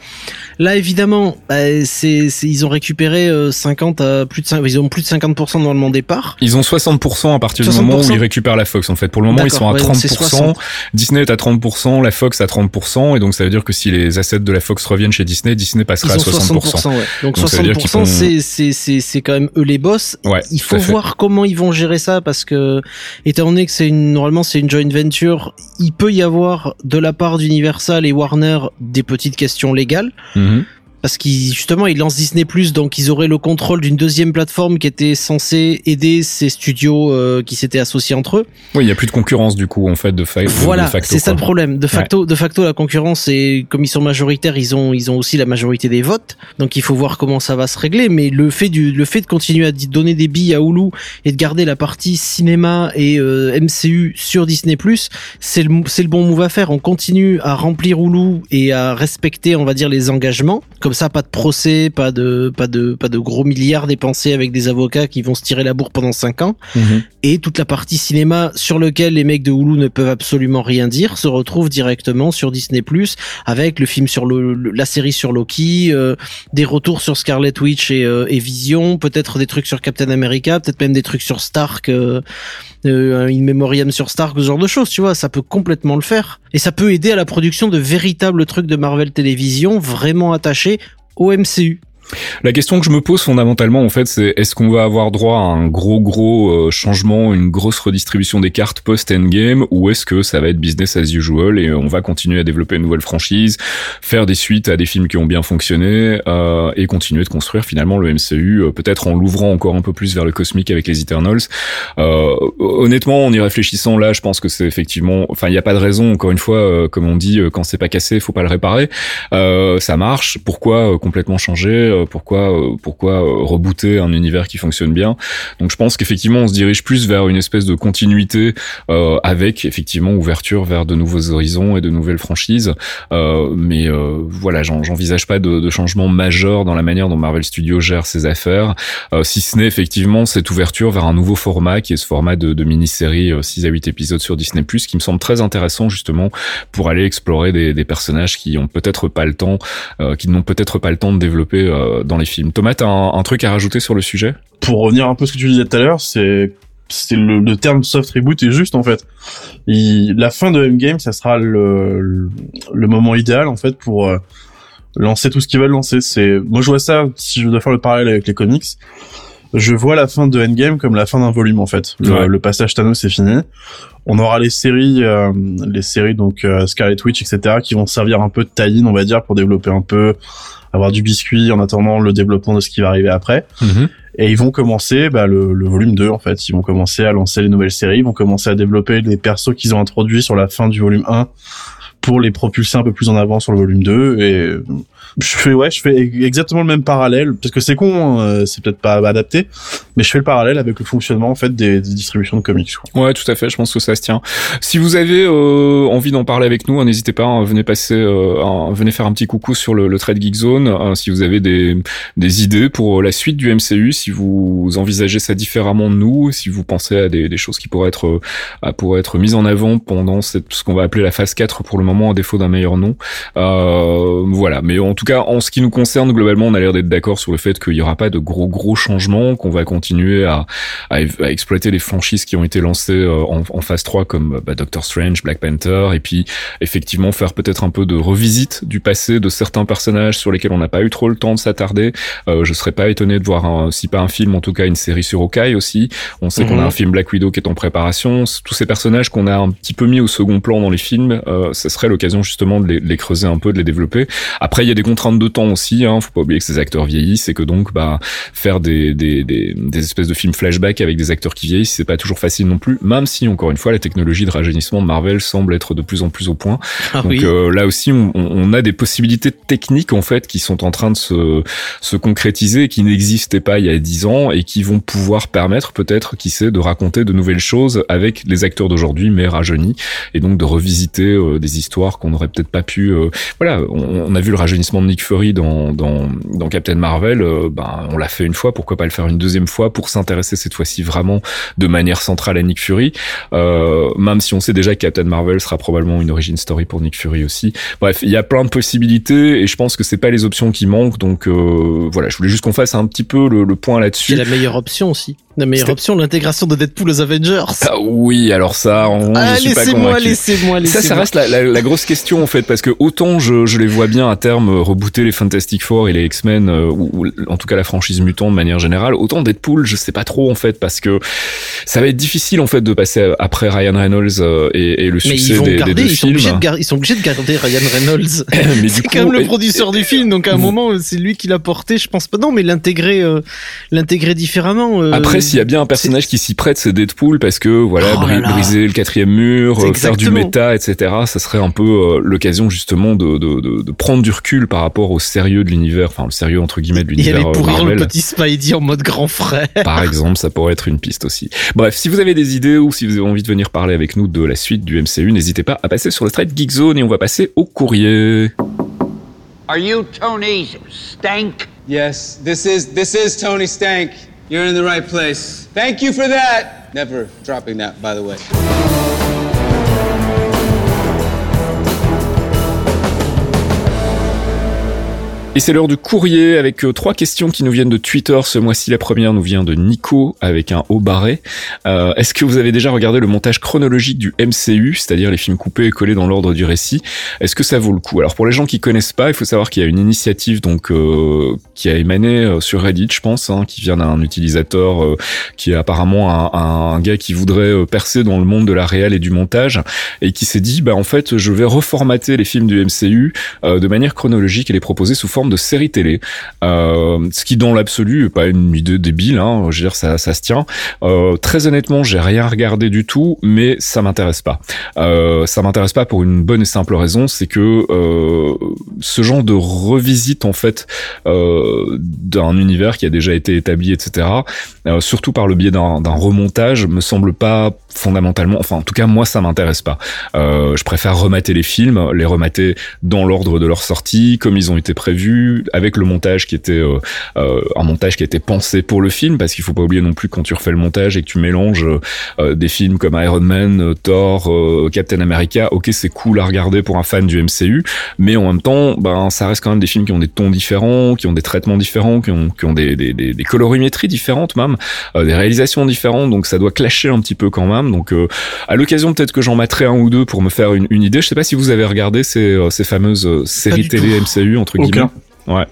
Là évidemment, bah, c'est, ils ont récupéré 50 euh, à plus de 5, ils ont plus de 50% dans le départ. Ils ont 60% à partir du moment où ils récupèrent la Fox en fait. Pour le moment, ils sont à 30%. Disney est à 30%, la Fox à 30% et donc ça veut dire que si les assets de la Fox reviennent chez Disney, Disney passera à 60%. 60% ouais. Donc, 60% c'est c'est c'est c'est quand même eux les boss. Ouais, il faut voir comment ils vont gérer ça parce que étant donné que c'est normalement c'est une joint venture, il peut y avoir de la part d'Universal et Warner des petites questions légales. Mhm parce qu'ils justement ils lancent Disney Plus donc ils auraient le contrôle d'une deuxième plateforme qui était censée aider ces studios euh, qui s'étaient associés entre eux. Oui, il y a plus de concurrence du coup en fait de, fa voilà, facto. c'est ça le problème. De facto, de facto la concurrence et comme ils sont majoritaires, ils ont ils ont aussi la majorité des votes. Donc il faut voir comment ça va se régler mais le fait du le fait de continuer à donner des billes à Hulu et de garder la partie cinéma et euh, MCU sur Disney Plus, c'est le c'est le bon move à faire. On continue à remplir Hulu et à respecter on va dire les engagements comme ça, pas de procès, pas de, pas de, pas de gros milliards dépensés avec des avocats qui vont se tirer la bourre pendant 5 ans. Mhm. Et toute la partie cinéma sur lequel les mecs de Hulu ne peuvent absolument rien dire se retrouve directement sur Disney Plus avec le film sur le, la série sur Loki, euh, des retours sur Scarlet Witch et, euh, et Vision, peut-être des trucs sur Captain America, peut-être même des trucs sur Stark. Euh, euh, in memoriam sur Stark, ce genre de choses, tu vois, ça peut complètement le faire. Et ça peut aider à la production de véritables trucs de Marvel Télévision vraiment attachés au MCU. La question que je me pose fondamentalement, en fait, c'est est-ce qu'on va avoir droit à un gros gros euh, changement, une grosse redistribution des cartes post-endgame, ou est-ce que ça va être business as usual et on va continuer à développer une nouvelle franchise, faire des suites à des films qui ont bien fonctionné euh, et continuer de construire finalement le MCU, euh, peut-être en l'ouvrant encore un peu plus vers le cosmique avec les Eternals. Euh, honnêtement, en y réfléchissant là, je pense que c'est effectivement, enfin, il n'y a pas de raison. Encore une fois, comme on dit, quand c'est pas cassé, faut pas le réparer. ça marche. Pourquoi complètement changer? Euh, pourquoi euh, pourquoi euh, rebooter un univers qui fonctionne bien. Donc je pense qu'effectivement on se dirige plus vers une espèce de continuité avec effectivement ouverture vers de nouveaux horizons et de nouvelles franchises. mais voilà, j'envisage pas de, changement majeur dans la manière dont Marvel Studios gère ses affaires, si ce n'est effectivement cette ouverture vers un nouveau format qui est ce format de, de mini-série 6 à 8 épisodes sur Disney+, qui me semble très intéressant justement pour aller explorer des, des personnages qui ont peut-être pas le temps, qui n'ont peut-être pas le temps de développer euh, dans les films. Thomas, t'as un, truc à rajouter sur le sujet? Pour revenir un peu à ce que tu disais tout à l'heure, c'est c'est le, terme soft reboot est juste en fait. la fin de Endgame, ça sera le, le, moment idéal en fait pour euh, lancer tout ce qu'ils veulent lancer. C'est moi je vois ça si je dois faire le parallèle avec les comics. Je vois la fin de Endgame comme la fin d'un volume en fait. Le, passage Thanos c'est fini. On aura les séries, euh, les séries donc Scarlet Witch etc. qui vont servir un peu de tie on va dire pour développer un peu avoir du biscuit en attendant le développement de ce qui va arriver après. Mhm. Et ils vont commencer bah, le, le, volume 2 en fait. Ils vont commencer à lancer les nouvelles séries, ils vont commencer à développer les persos qu'ils ont introduits sur la fin du volume 1 pour les propulser un peu plus en avant sur le volume 2 et je fais ouais je fais exactement le même parallèle parce que c'est con hein, euh, c'est peut-être pas adapté mais je fais le parallèle avec le fonctionnement en fait des, distributions de comics quoi. ouais tout à fait je pense que ça se tient si vous avez euh, envie d'en parler avec nous hein, n'hésitez pas hein, venez passer euh, venez faire un petit coucou sur le, le Trade Geek Zone si vous avez des, des idées pour la suite du MCU si vous envisagez ça différemment de nous si vous pensez à des, des choses qui pourraient être à, pourraient être mises en avant pendant cette, ce qu'on va appeler la phase 4 pour le moment à défaut d'un meilleur nom voilà mais en tout tout cas, en ce qui nous concerne, globalement, on a l'air d'être d'accord sur le fait qu'il n'y aura pas de gros gros changements, qu'on va continuer à, à, exploiter les franchises qui ont été lancées euh, en, en phase 3 comme bah, Doctor Strange, Black Panther, et puis effectivement faire peut-être un peu de revisite du passé de certains personnages sur lesquels on n'a pas eu trop le temps de s'attarder. Euh, je serais pas étonné de voir, un, si pas un film, en tout cas une série sur Hawkeye aussi. On sait qu'on a mhm. un film Black Widow qui est en préparation. Tous ces personnages qu'on a un petit peu mis au second plan dans les films, euh, ça serait l'occasion justement de les, les, creuser un peu, de les développer. Après, il y a des contraintes de temps aussi. Hein. Faut pas oublier que ces acteurs vieillissent et que donc bah faire des, des, des, des espèces de films flashback avec des acteurs qui vieillissent, c'est pas toujours facile non plus. Même si encore une fois la technologie de rajeunissement de Marvel semble être de plus en plus au point. Ah donc euh, là aussi on, on, a des possibilités techniques en fait qui sont en train de se, se concrétiser, qui n'existaient pas il y a dix ans et qui vont pouvoir permettre peut-être, qui sait, de raconter de nouvelles choses avec les acteurs d'aujourd'hui mais rajeunis et donc de revisiter euh, des histoires qu'on n'aurait peut-être pas pu. Euh, voilà, on, on, a vu le rajeunissement Nick Fury dans, Captain Marvel, euh, ben, on l'a fait une fois, pourquoi pas le faire une deuxième fois pour s'intéresser cette fois-ci vraiment de manière centrale à Nick Fury, euh, même si on sait déjà que Captain Marvel sera probablement une origin story pour Nick Fury aussi. Bref, il y a plein de possibilités et je pense que c'est pas les options qui manquent, donc euh, voilà, je voulais juste qu'on fasse un petit peu le point là-dessus. C'est la meilleure option aussi. La meilleure option, l'intégration de Deadpool aux Avengers. Ah oui, alors ça, on, Ah, je suis pas laissez-moi, convaincu. laissez-moi, Ça, laissez-moi. ça reste la, la, la grosse question en fait, parce que autant je, je les vois bien à terme euh, rebooter les Fantastic Four et les X-Men, euh, ou, ou en tout cas la franchise mutant de manière générale, autant Deadpool, je sais pas trop en fait, parce que ça va être difficile en fait de passer après Ryan Reynolds euh, et, et le Mais succès ils vont des, des garder, deux ils sont, obligés films. de gar- ils sont obligés de garder Ryan Reynolds. <coughs> Mais c'est coup, quand même le producteur du film, donc à un vous- moment, c'est lui qui l'a porté, je pense pas. Non, mais l'intégrer, euh, l'intégrer différemment. euh, Après, s'il y a bien un personnage qui s'y prête, c'est Deadpool parce que voilà, Oh là bri- là. briser le quatrième mur, euh, faire du méta, etc. Ça serait un peu euh, l'occasion justement de, de, de, de prendre du recul par rapport au sérieux de l'univers, enfin le sérieux entre guillemets de il l'univers allait euh, pourrir Marvel. le petit Spidey en mode grand frère. Par exemple, ça pourrait être une piste aussi. Bref, si vous avez des idées ou si vous avez envie de venir parler avec nous de la suite du MCU, n'hésitez pas à passer sur le thread Geekzone et on va passer au courrier. Are you Tony Stank? Yes, this is this is Tony Stank. You're in the right place. Thank you for that. Never dropping that, by the way. Et c'est l'heure du courrier avec euh, trois questions qui nous viennent de Twitter. Ce mois-ci, la première nous vient de Nico avec un haut barré. Euh, Est-ce que vous avez déjà regardé le montage chronologique du MCU, c'est-à-dire les films coupés et collés dans l'ordre du récit? Est-ce que ça vaut le coup? Alors pour les gens qui connaissent pas, il faut savoir qu'il y a une initiative donc euh, qui a émané euh, sur Reddit, je pense, hein, qui vient d'un utilisateur euh, qui est apparemment un, un gars qui voudrait percer dans le monde de la réal et du montage et qui s'est dit bah en fait je vais reformater les films du MCU de manière chronologique et les proposer sous forme de série télé. Euh, ce qui dans l'absolu est pas une idée débile, hein, je veux dire ça, se tient. Euh, très honnêtement, j'ai rien regardé du tout, mais ça m'intéresse pas. Euh, ça m'intéresse pas pour une bonne et simple raison, c'est que ce genre de revisite en fait d'un univers qui a déjà été établi, etc. surtout par le biais d'un remontage, me semble pas fondamentalement, enfin en tout cas moi ça m'intéresse pas. Je préfère remater les films, les remater dans l'ordre de leur sortie, comme ils ont été prévus, avec le montage qui était euh, euh, un montage qui été pensé pour le film, parce qu'il faut pas oublier non plus quand tu refais le montage et que tu mélanges euh, des films comme Iron Man, Thor, euh, Captain America, ok c'est cool à regarder pour un fan du MCU, mais en même temps, ben ça reste quand même des films qui ont des tons différents, qui ont des traitements différents, qui ont, qui ont des, des, des, des colorimétries différentes même, euh, des réalisations différentes, donc ça doit clasher un petit peu quand même. Donc euh, à l'occasion peut-être que j'en mettrai un ou deux pour me faire une, une idée. Je sais pas si vous avez regardé ces, ces fameuses séries télé MCU entre guillemets. Ouais.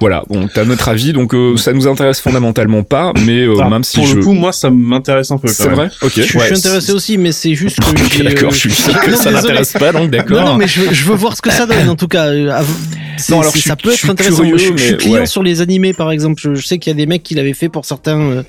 Voilà. Bon, t'as notre avis, donc euh, ça nous intéresse fondamentalement pas, mais euh, Ah, même si pour je. le coup, moi, ça m'intéresse un peu. c'est vrai? Ok. Je, je ouais. suis intéressé aussi, mais c'est juste que <laughs> j'ai, d'accord. euh, Je suis sûr que Non, ça n'intéresse pas, donc d'accord. Non, non, mais je, veux- je veux voir ce que ça donne, en tout cas. euh, Non, alors, je suis- ça peut être intéressant. curieux, je, suis client ouais. sur les animés, par exemple. Je, sais qu'il y a des mecs qui l'avaient fait pour certains, euh,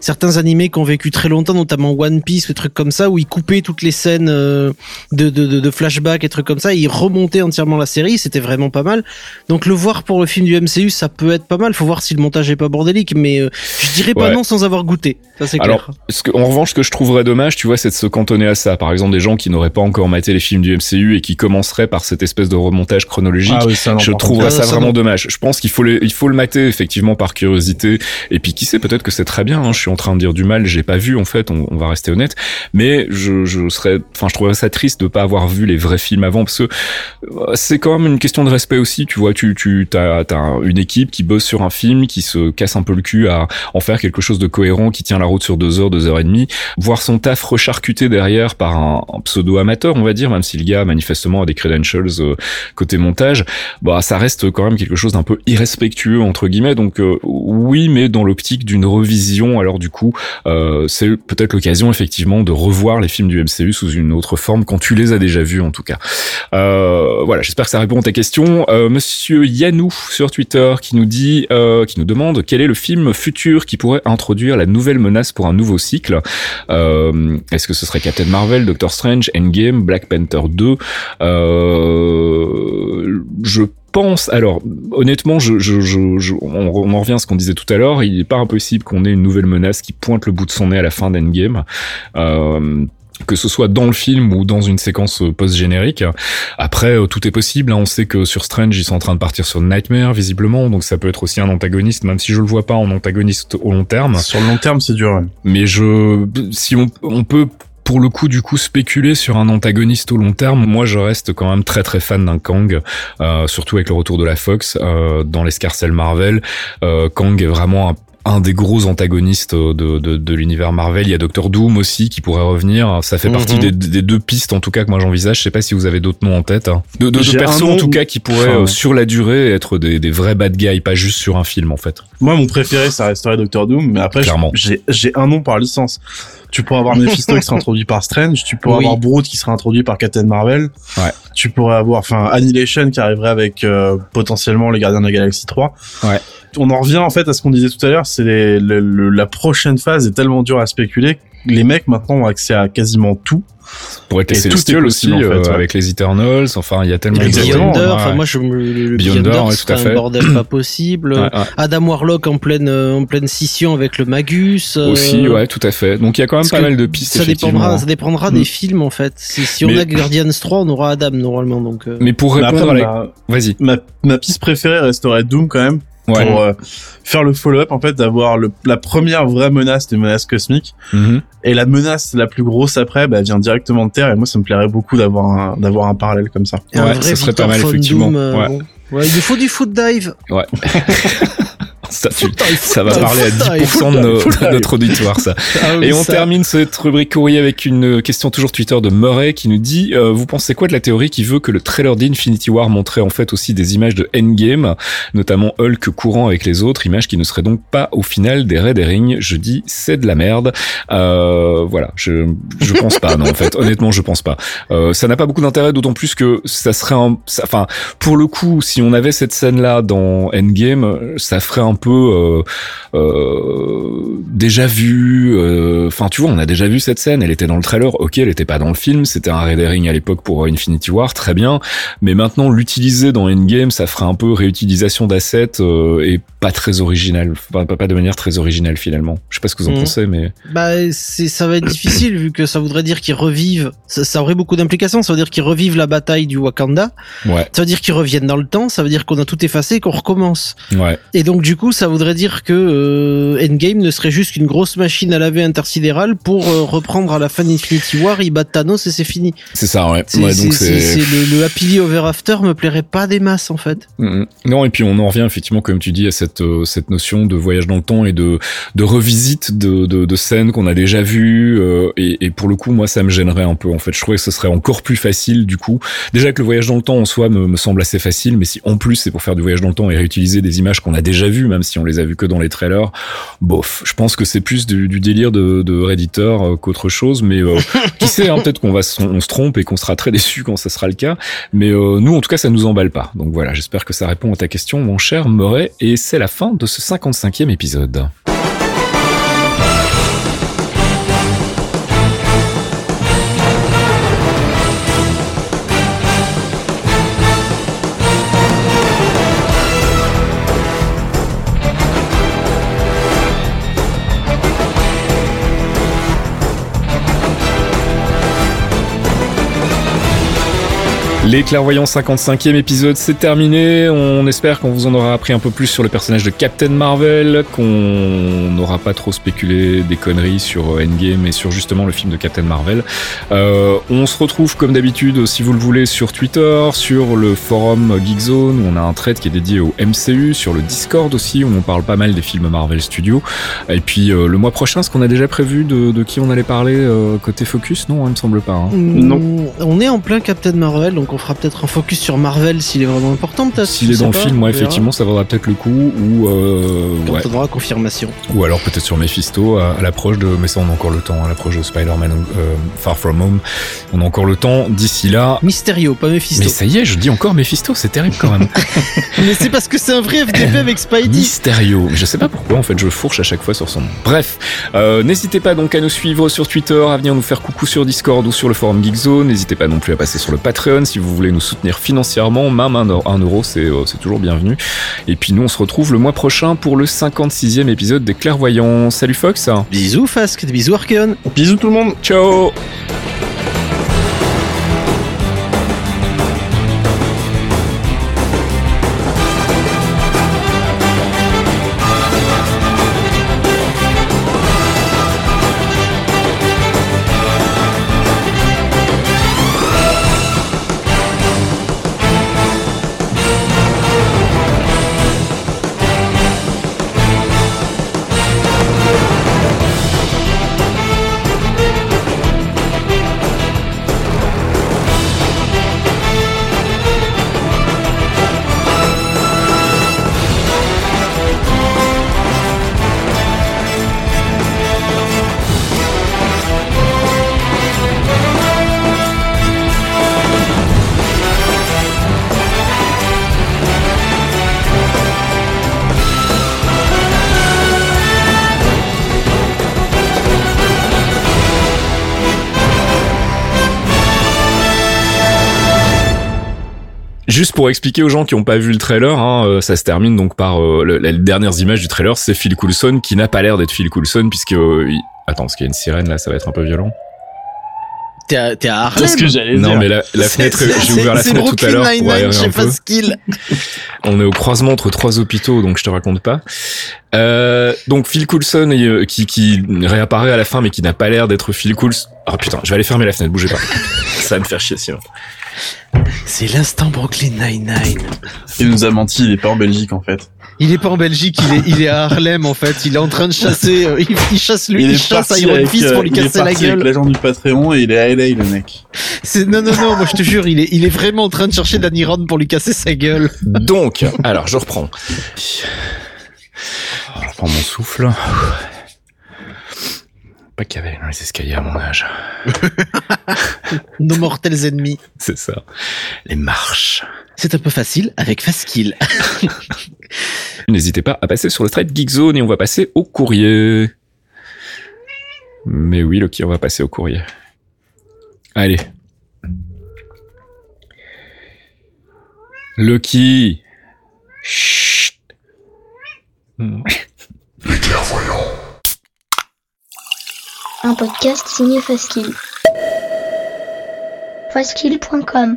certains animés qui ont vécu très longtemps, notamment One Piece, des trucs comme ça, où ils coupaient toutes les scènes euh, de, de, de, de flashback et trucs comme ça, et ils remontaient entièrement la série. C'était vraiment pas mal. Donc le voir pour le film du MCU, ça peut être pas mal. Faut voir si le montage est pas bordélique, mais euh, je dirais pas Ouais. non sans avoir goûté. Ça c'est clair. Alors, ce que, en revanche, ce que je trouverais dommage, tu vois, c'est de se cantonner à ça. Par exemple, des gens qui n'auraient pas encore maté les films du MCU et qui commenceraient par cette espèce de remontage chronologique. Ah oui, ça, non, je trouverais contre. ça Ah, ça, vraiment non. dommage. Je pense qu'il faut, les- il faut le mater effectivement par curiosité. Et puis qui sait, peut-être que c'est très bien. hein. Je suis en train de dire du mal, j'ai pas vu en fait. On, on va rester honnête. Mais je, je serais, enfin, je trouverais ça triste de pas avoir vu les vrais films avant, parce que euh, c'est quand même une question de respect aussi. Tu vois, tu, tu, t'as, t'as une équipe qui bosse sur un film, qui se casse un peu le cul à en faire quelque chose de cohérent, qui tient la route sur deux heures, deux heures et demie. Voir son taf recharcuté derrière par un, un pseudo amateur, on va dire, même si le gars manifestement a des credentials euh, côté montage, bah ça reste quand même quelque chose d'un peu irrespectueux entre guillemets. Donc euh, oui, mais dans l'optique d'une revision, alors du coup, euh, c'est peut-être l'occasion effectivement de revoir les films du MCU sous une autre forme quand tu les as déjà vus en tout cas. Euh, voilà, j'espère que ça répond à ta question. Euh, Monsieur Yanou sur Twitter qui nous dit, euh, qui nous demande quel est le film futur qui pourrait introduire la nouvelle menace pour un nouveau cycle. Euh, Est-ce que ce serait Captain Marvel, Doctor Strange, Endgame, Black Panther 2 euh, Je pense, alors honnêtement, je, je, je, on, on en revient à ce qu'on disait tout à l'heure, il n'est pas impossible qu'on ait une nouvelle menace qui pointe le bout de son nez à la fin d'Endgame. Euh, que ce soit dans le film ou dans une séquence post-générique. Après, euh, tout est possible. hein. On sait que sur Strange, ils sont en train de partir sur Nightmare, visiblement, donc ça peut être aussi un antagoniste, même si je le vois pas en antagoniste au long terme. Sur le long terme, c'est dur. ouais. Mais je, si on, on peut pour le coup du coup spéculer sur un antagoniste au long terme, moi je reste quand même très très fan d'un Kang, euh, surtout avec le retour de la Fox euh, dans l'escarcelle Marvel. Euh, Kang est vraiment un un des gros antagonistes de, de, de l'univers Marvel. Il y a Doctor Doom aussi qui pourrait revenir. Ça fait partie Mhm. des, des deux pistes en tout cas que moi j'envisage. Je sais pas si vous avez d'autres noms en tête. hein. De, de, persos en tout cas qui pourraient Enfin, euh, sur la durée être des, des vrais bad guys, pas juste sur un film en fait. Moi, mon préféré, ça resterait Doctor Doom, mais après, j'ai un nom par licence. Tu pourrais avoir <laughs> Mephisto qui sera introduit par Strange, tu pourrais Oui. avoir Groot qui sera introduit par Captain Marvel. Ouais. Tu pourrais avoir, enfin, Annihilation qui arriverait avec euh, potentiellement les Gardiens de la Galaxie 3. Ouais. On en revient en fait à ce qu'on disait tout à l'heure, c'est la prochaine phase est tellement dure à spéculer. Les mecs maintenant ont accès à quasiment tout. Pour être les Celestials aussi possible, en fait, euh, ouais. avec les Eternals. Enfin, il y a tellement Le de Beyonder, Ouais. enfin moi je me le, le Beyonder, Beyonder, ouais, c'est tout à un bordel pas possible. <coughs> Ouais, ouais. Adam Warlock en pleine euh, en pleine scission avec le Magus. euh, Aussi, ouais, tout à fait. Donc il y a quand même parce pas mal de pistes. Ça dépendra, ça dépendra Mm. des films en fait. Si, si on Mais- a Guardians 3, on aura Adam normalement donc. euh, Mais pour Mais répondre après, à la... ma, Vas-y. ma, ma piste préférée resterait Doom quand même. Ouais. Pour euh, faire le follow-up, en fait, d'avoir la première vraie menace des menaces cosmiques. Mhm. Et la menace la plus grosse après, bah, vient directement de Terre. Et moi, ça me plairait beaucoup d'avoir un, d'avoir un parallèle comme ça. Ouais, ça serait pas mal, effectivement. Doom, euh, Ouais. bon. Ouais, il faut du foot dive. <laughs> Ça, tu- ça va parler à dive, 10% de, nos- notre auditoire, ça. Ah oui, Et on ça. termine cette rubrique courrier avec une question toujours Twitter de Murray qui nous dit euh, Vous pensez quoi de la théorie qui veut que le trailer d'Infinity War montrait en fait aussi des images de Endgame, notamment Hulk courant avec les autres, images qui ne seraient donc pas au final des Red Herring Je dis c'est de la merde. Euh, voilà, je je pense pas. Non, en fait, <laughs> honnêtement, je pense pas. Euh, ça n'a pas beaucoup d'intérêt, d'autant plus que ça serait un. Enfin, pour le coup, si on avait cette scène-là dans Endgame, euh, ça ferait un peu euh, euh, déjà vu. euh, Enfin, tu vois, on a déjà vu cette scène. Elle était dans le trailer. Ok, elle était pas dans le film. C'était un red herring à l'époque pour Infinity War, très bien. Mais maintenant, l'utiliser dans Endgame, ça ferait un peu réutilisation d'assets euh, et pas très original. Enfin, pas, pas de manière très originale finalement. Je sais pas ce que vous en Mhm. pensez, mais Bah, c'est, ça va être difficile vu que ça voudrait dire qu'ils revivent. Ça, ça aurait beaucoup d'implications. Ça veut dire qu'ils revivent la bataille du Wakanda. ouais, Ça veut dire qu'ils reviennent dans le temps. Ça veut dire qu'on a tout effacé et qu'on recommence. ouais. Et donc du coup, ça voudrait dire que euh, Endgame ne serait juste qu'une grosse machine à laver intersidérale pour euh, reprendre à la fin d'Infinity War, il bat Thanos et c'est fini. C'est ça, ouais. C'est, ouais c'est, donc c'est- le, le Happily Over After me plairait pas des masses en fait. Mhm. Non, et puis on en revient effectivement, comme tu dis, à cette euh, cette notion de voyage dans le temps et de de revisite de de, de scènes qu'on a déjà vues. et, et pour le coup, moi, ça me gênerait un peu. En fait, je trouvais que ce serait encore plus facile du coup. Déjà que le voyage dans le temps en soi me, me semble assez facile, mais si en plus c'est pour faire du voyage dans le temps et réutiliser des images qu'on a déjà vues, même si on les a vues que dans les trailers, bof. Je pense que c'est plus du, du délire de, de Redditor euh, qu'autre chose. Mais euh, <laughs> qui sait, hein, peut-être qu'on va se- on se trompe et qu'on sera très déçu quand ça sera le cas. Mais euh, nous, en tout cas, ça nous emballe pas. Donc voilà, j'espère que ça répond à ta question, mon cher Murray. Et c'est la fin de ce 55e épisode. Les clairvoyants 55e épisode, c'est terminé. On espère qu'on vous en aura appris un peu plus sur le personnage de Captain Marvel, qu'on n'aura pas trop spéculé des conneries sur euh, Endgame et sur justement le film de Captain Marvel. Euh, on se retrouve comme d'habitude, si vous le voulez, sur Twitter, sur le forum Geekzone, où on a un thread qui est dédié au MCU, sur le Discord aussi, où on parle pas mal des films Marvel Studios. Et puis euh, le mois prochain, ce qu'on a déjà prévu de, de qui on allait parler euh, côté Focus? Non, il me semble pas. hein. Non. Mm, On est en plein Captain Marvel, donc on fera peut-être un focus sur Marvel s'il est vraiment important peut-être. S'il est dans le pas, film, ouais, effectivement, ça vaudra peut-être le coup. Ou, euh, Quand ouais. on aura confirmation. ou alors peut-être sur Mephisto à, à l'approche de. Mais ça, on a encore le temps, à l'approche de Spider-Man euh, Far From Home. On a encore le temps. D'ici là. Mysterio, pas Mephisto. Mais ça y est, je dis encore Mephisto, c'est terrible quand même. <laughs> Mais c'est parce que c'est un vrai FDP avec Spidey. Mysterio. Je sais pas pourquoi, en fait, je fourche à chaque fois sur son nom. Bref, euh, n'hésitez pas donc à nous suivre sur Twitter, à venir nous faire coucou sur Discord ou sur le forum Geekzone. N'hésitez pas non plus à passer sur le Patreon si vous voulez nous soutenir financièrement. Même un, un euro, c'est euh, c'est toujours bienvenu. Et puis nous, on se retrouve le mois prochain pour le 56e épisode des Clairvoyants. Salut Fox. Bisous Fask, bisous Archeon. Bisous tout le monde Ciao Juste pour expliquer aux gens qui n'ont pas vu le trailer, hein, euh, ça se termine donc par euh, le- les dernières images du trailer, c'est Phil Coulson qui n'a pas l'air d'être Phil Coulson puisque euh, il- attends, parce qu'il y a une sirène là, ça va être un peu violent. T'es à, t'es à C'est Harlem. ce que j'allais Non dire. mais la, la fenêtre, j'ai ouvert la fenêtre tout à l'heure pour un peu. Faskill. On est au croisement entre trois hôpitaux, donc je te raconte pas. Euh, donc Phil Coulson euh, qui, qui réapparaît à la fin, mais qui n'a pas l'air d'être Phil Coulson. Oh putain, je vais aller fermer la fenêtre, bougez pas. <laughs> Ça va me faire chier sinon. C'est l'instant Brooklyn Nine-Nine. Il nous a menti, il est pas en Belgique en fait. Il est pas en Belgique, il est, il est à Harlem en fait. Il est en train de chasser, euh, il, il chasse lui, il, est chasse Iron avec, Fist euh, pour lui il est casser la parti avec gueule. l'agent du Patreon et il est à LA le mec. C'est non non non, moi je te jure, il est, il est vraiment en train de chercher Danny Rand pour lui casser sa gueule. Donc, alors je reprends. Je reprends mon souffle. Pas qu'il y avait dans les escaliers à mon âge. <laughs> Nos mortels ennemis. C'est ça. Les marches. C'est un peu facile avec Faskill. <laughs> N'hésitez pas à passer sur le thread Geekzone et on va passer au courrier. Mais oui, Loki, on va passer au courrier. Allez. Loki. Chut. Un podcast signé Faskill. Faskill.com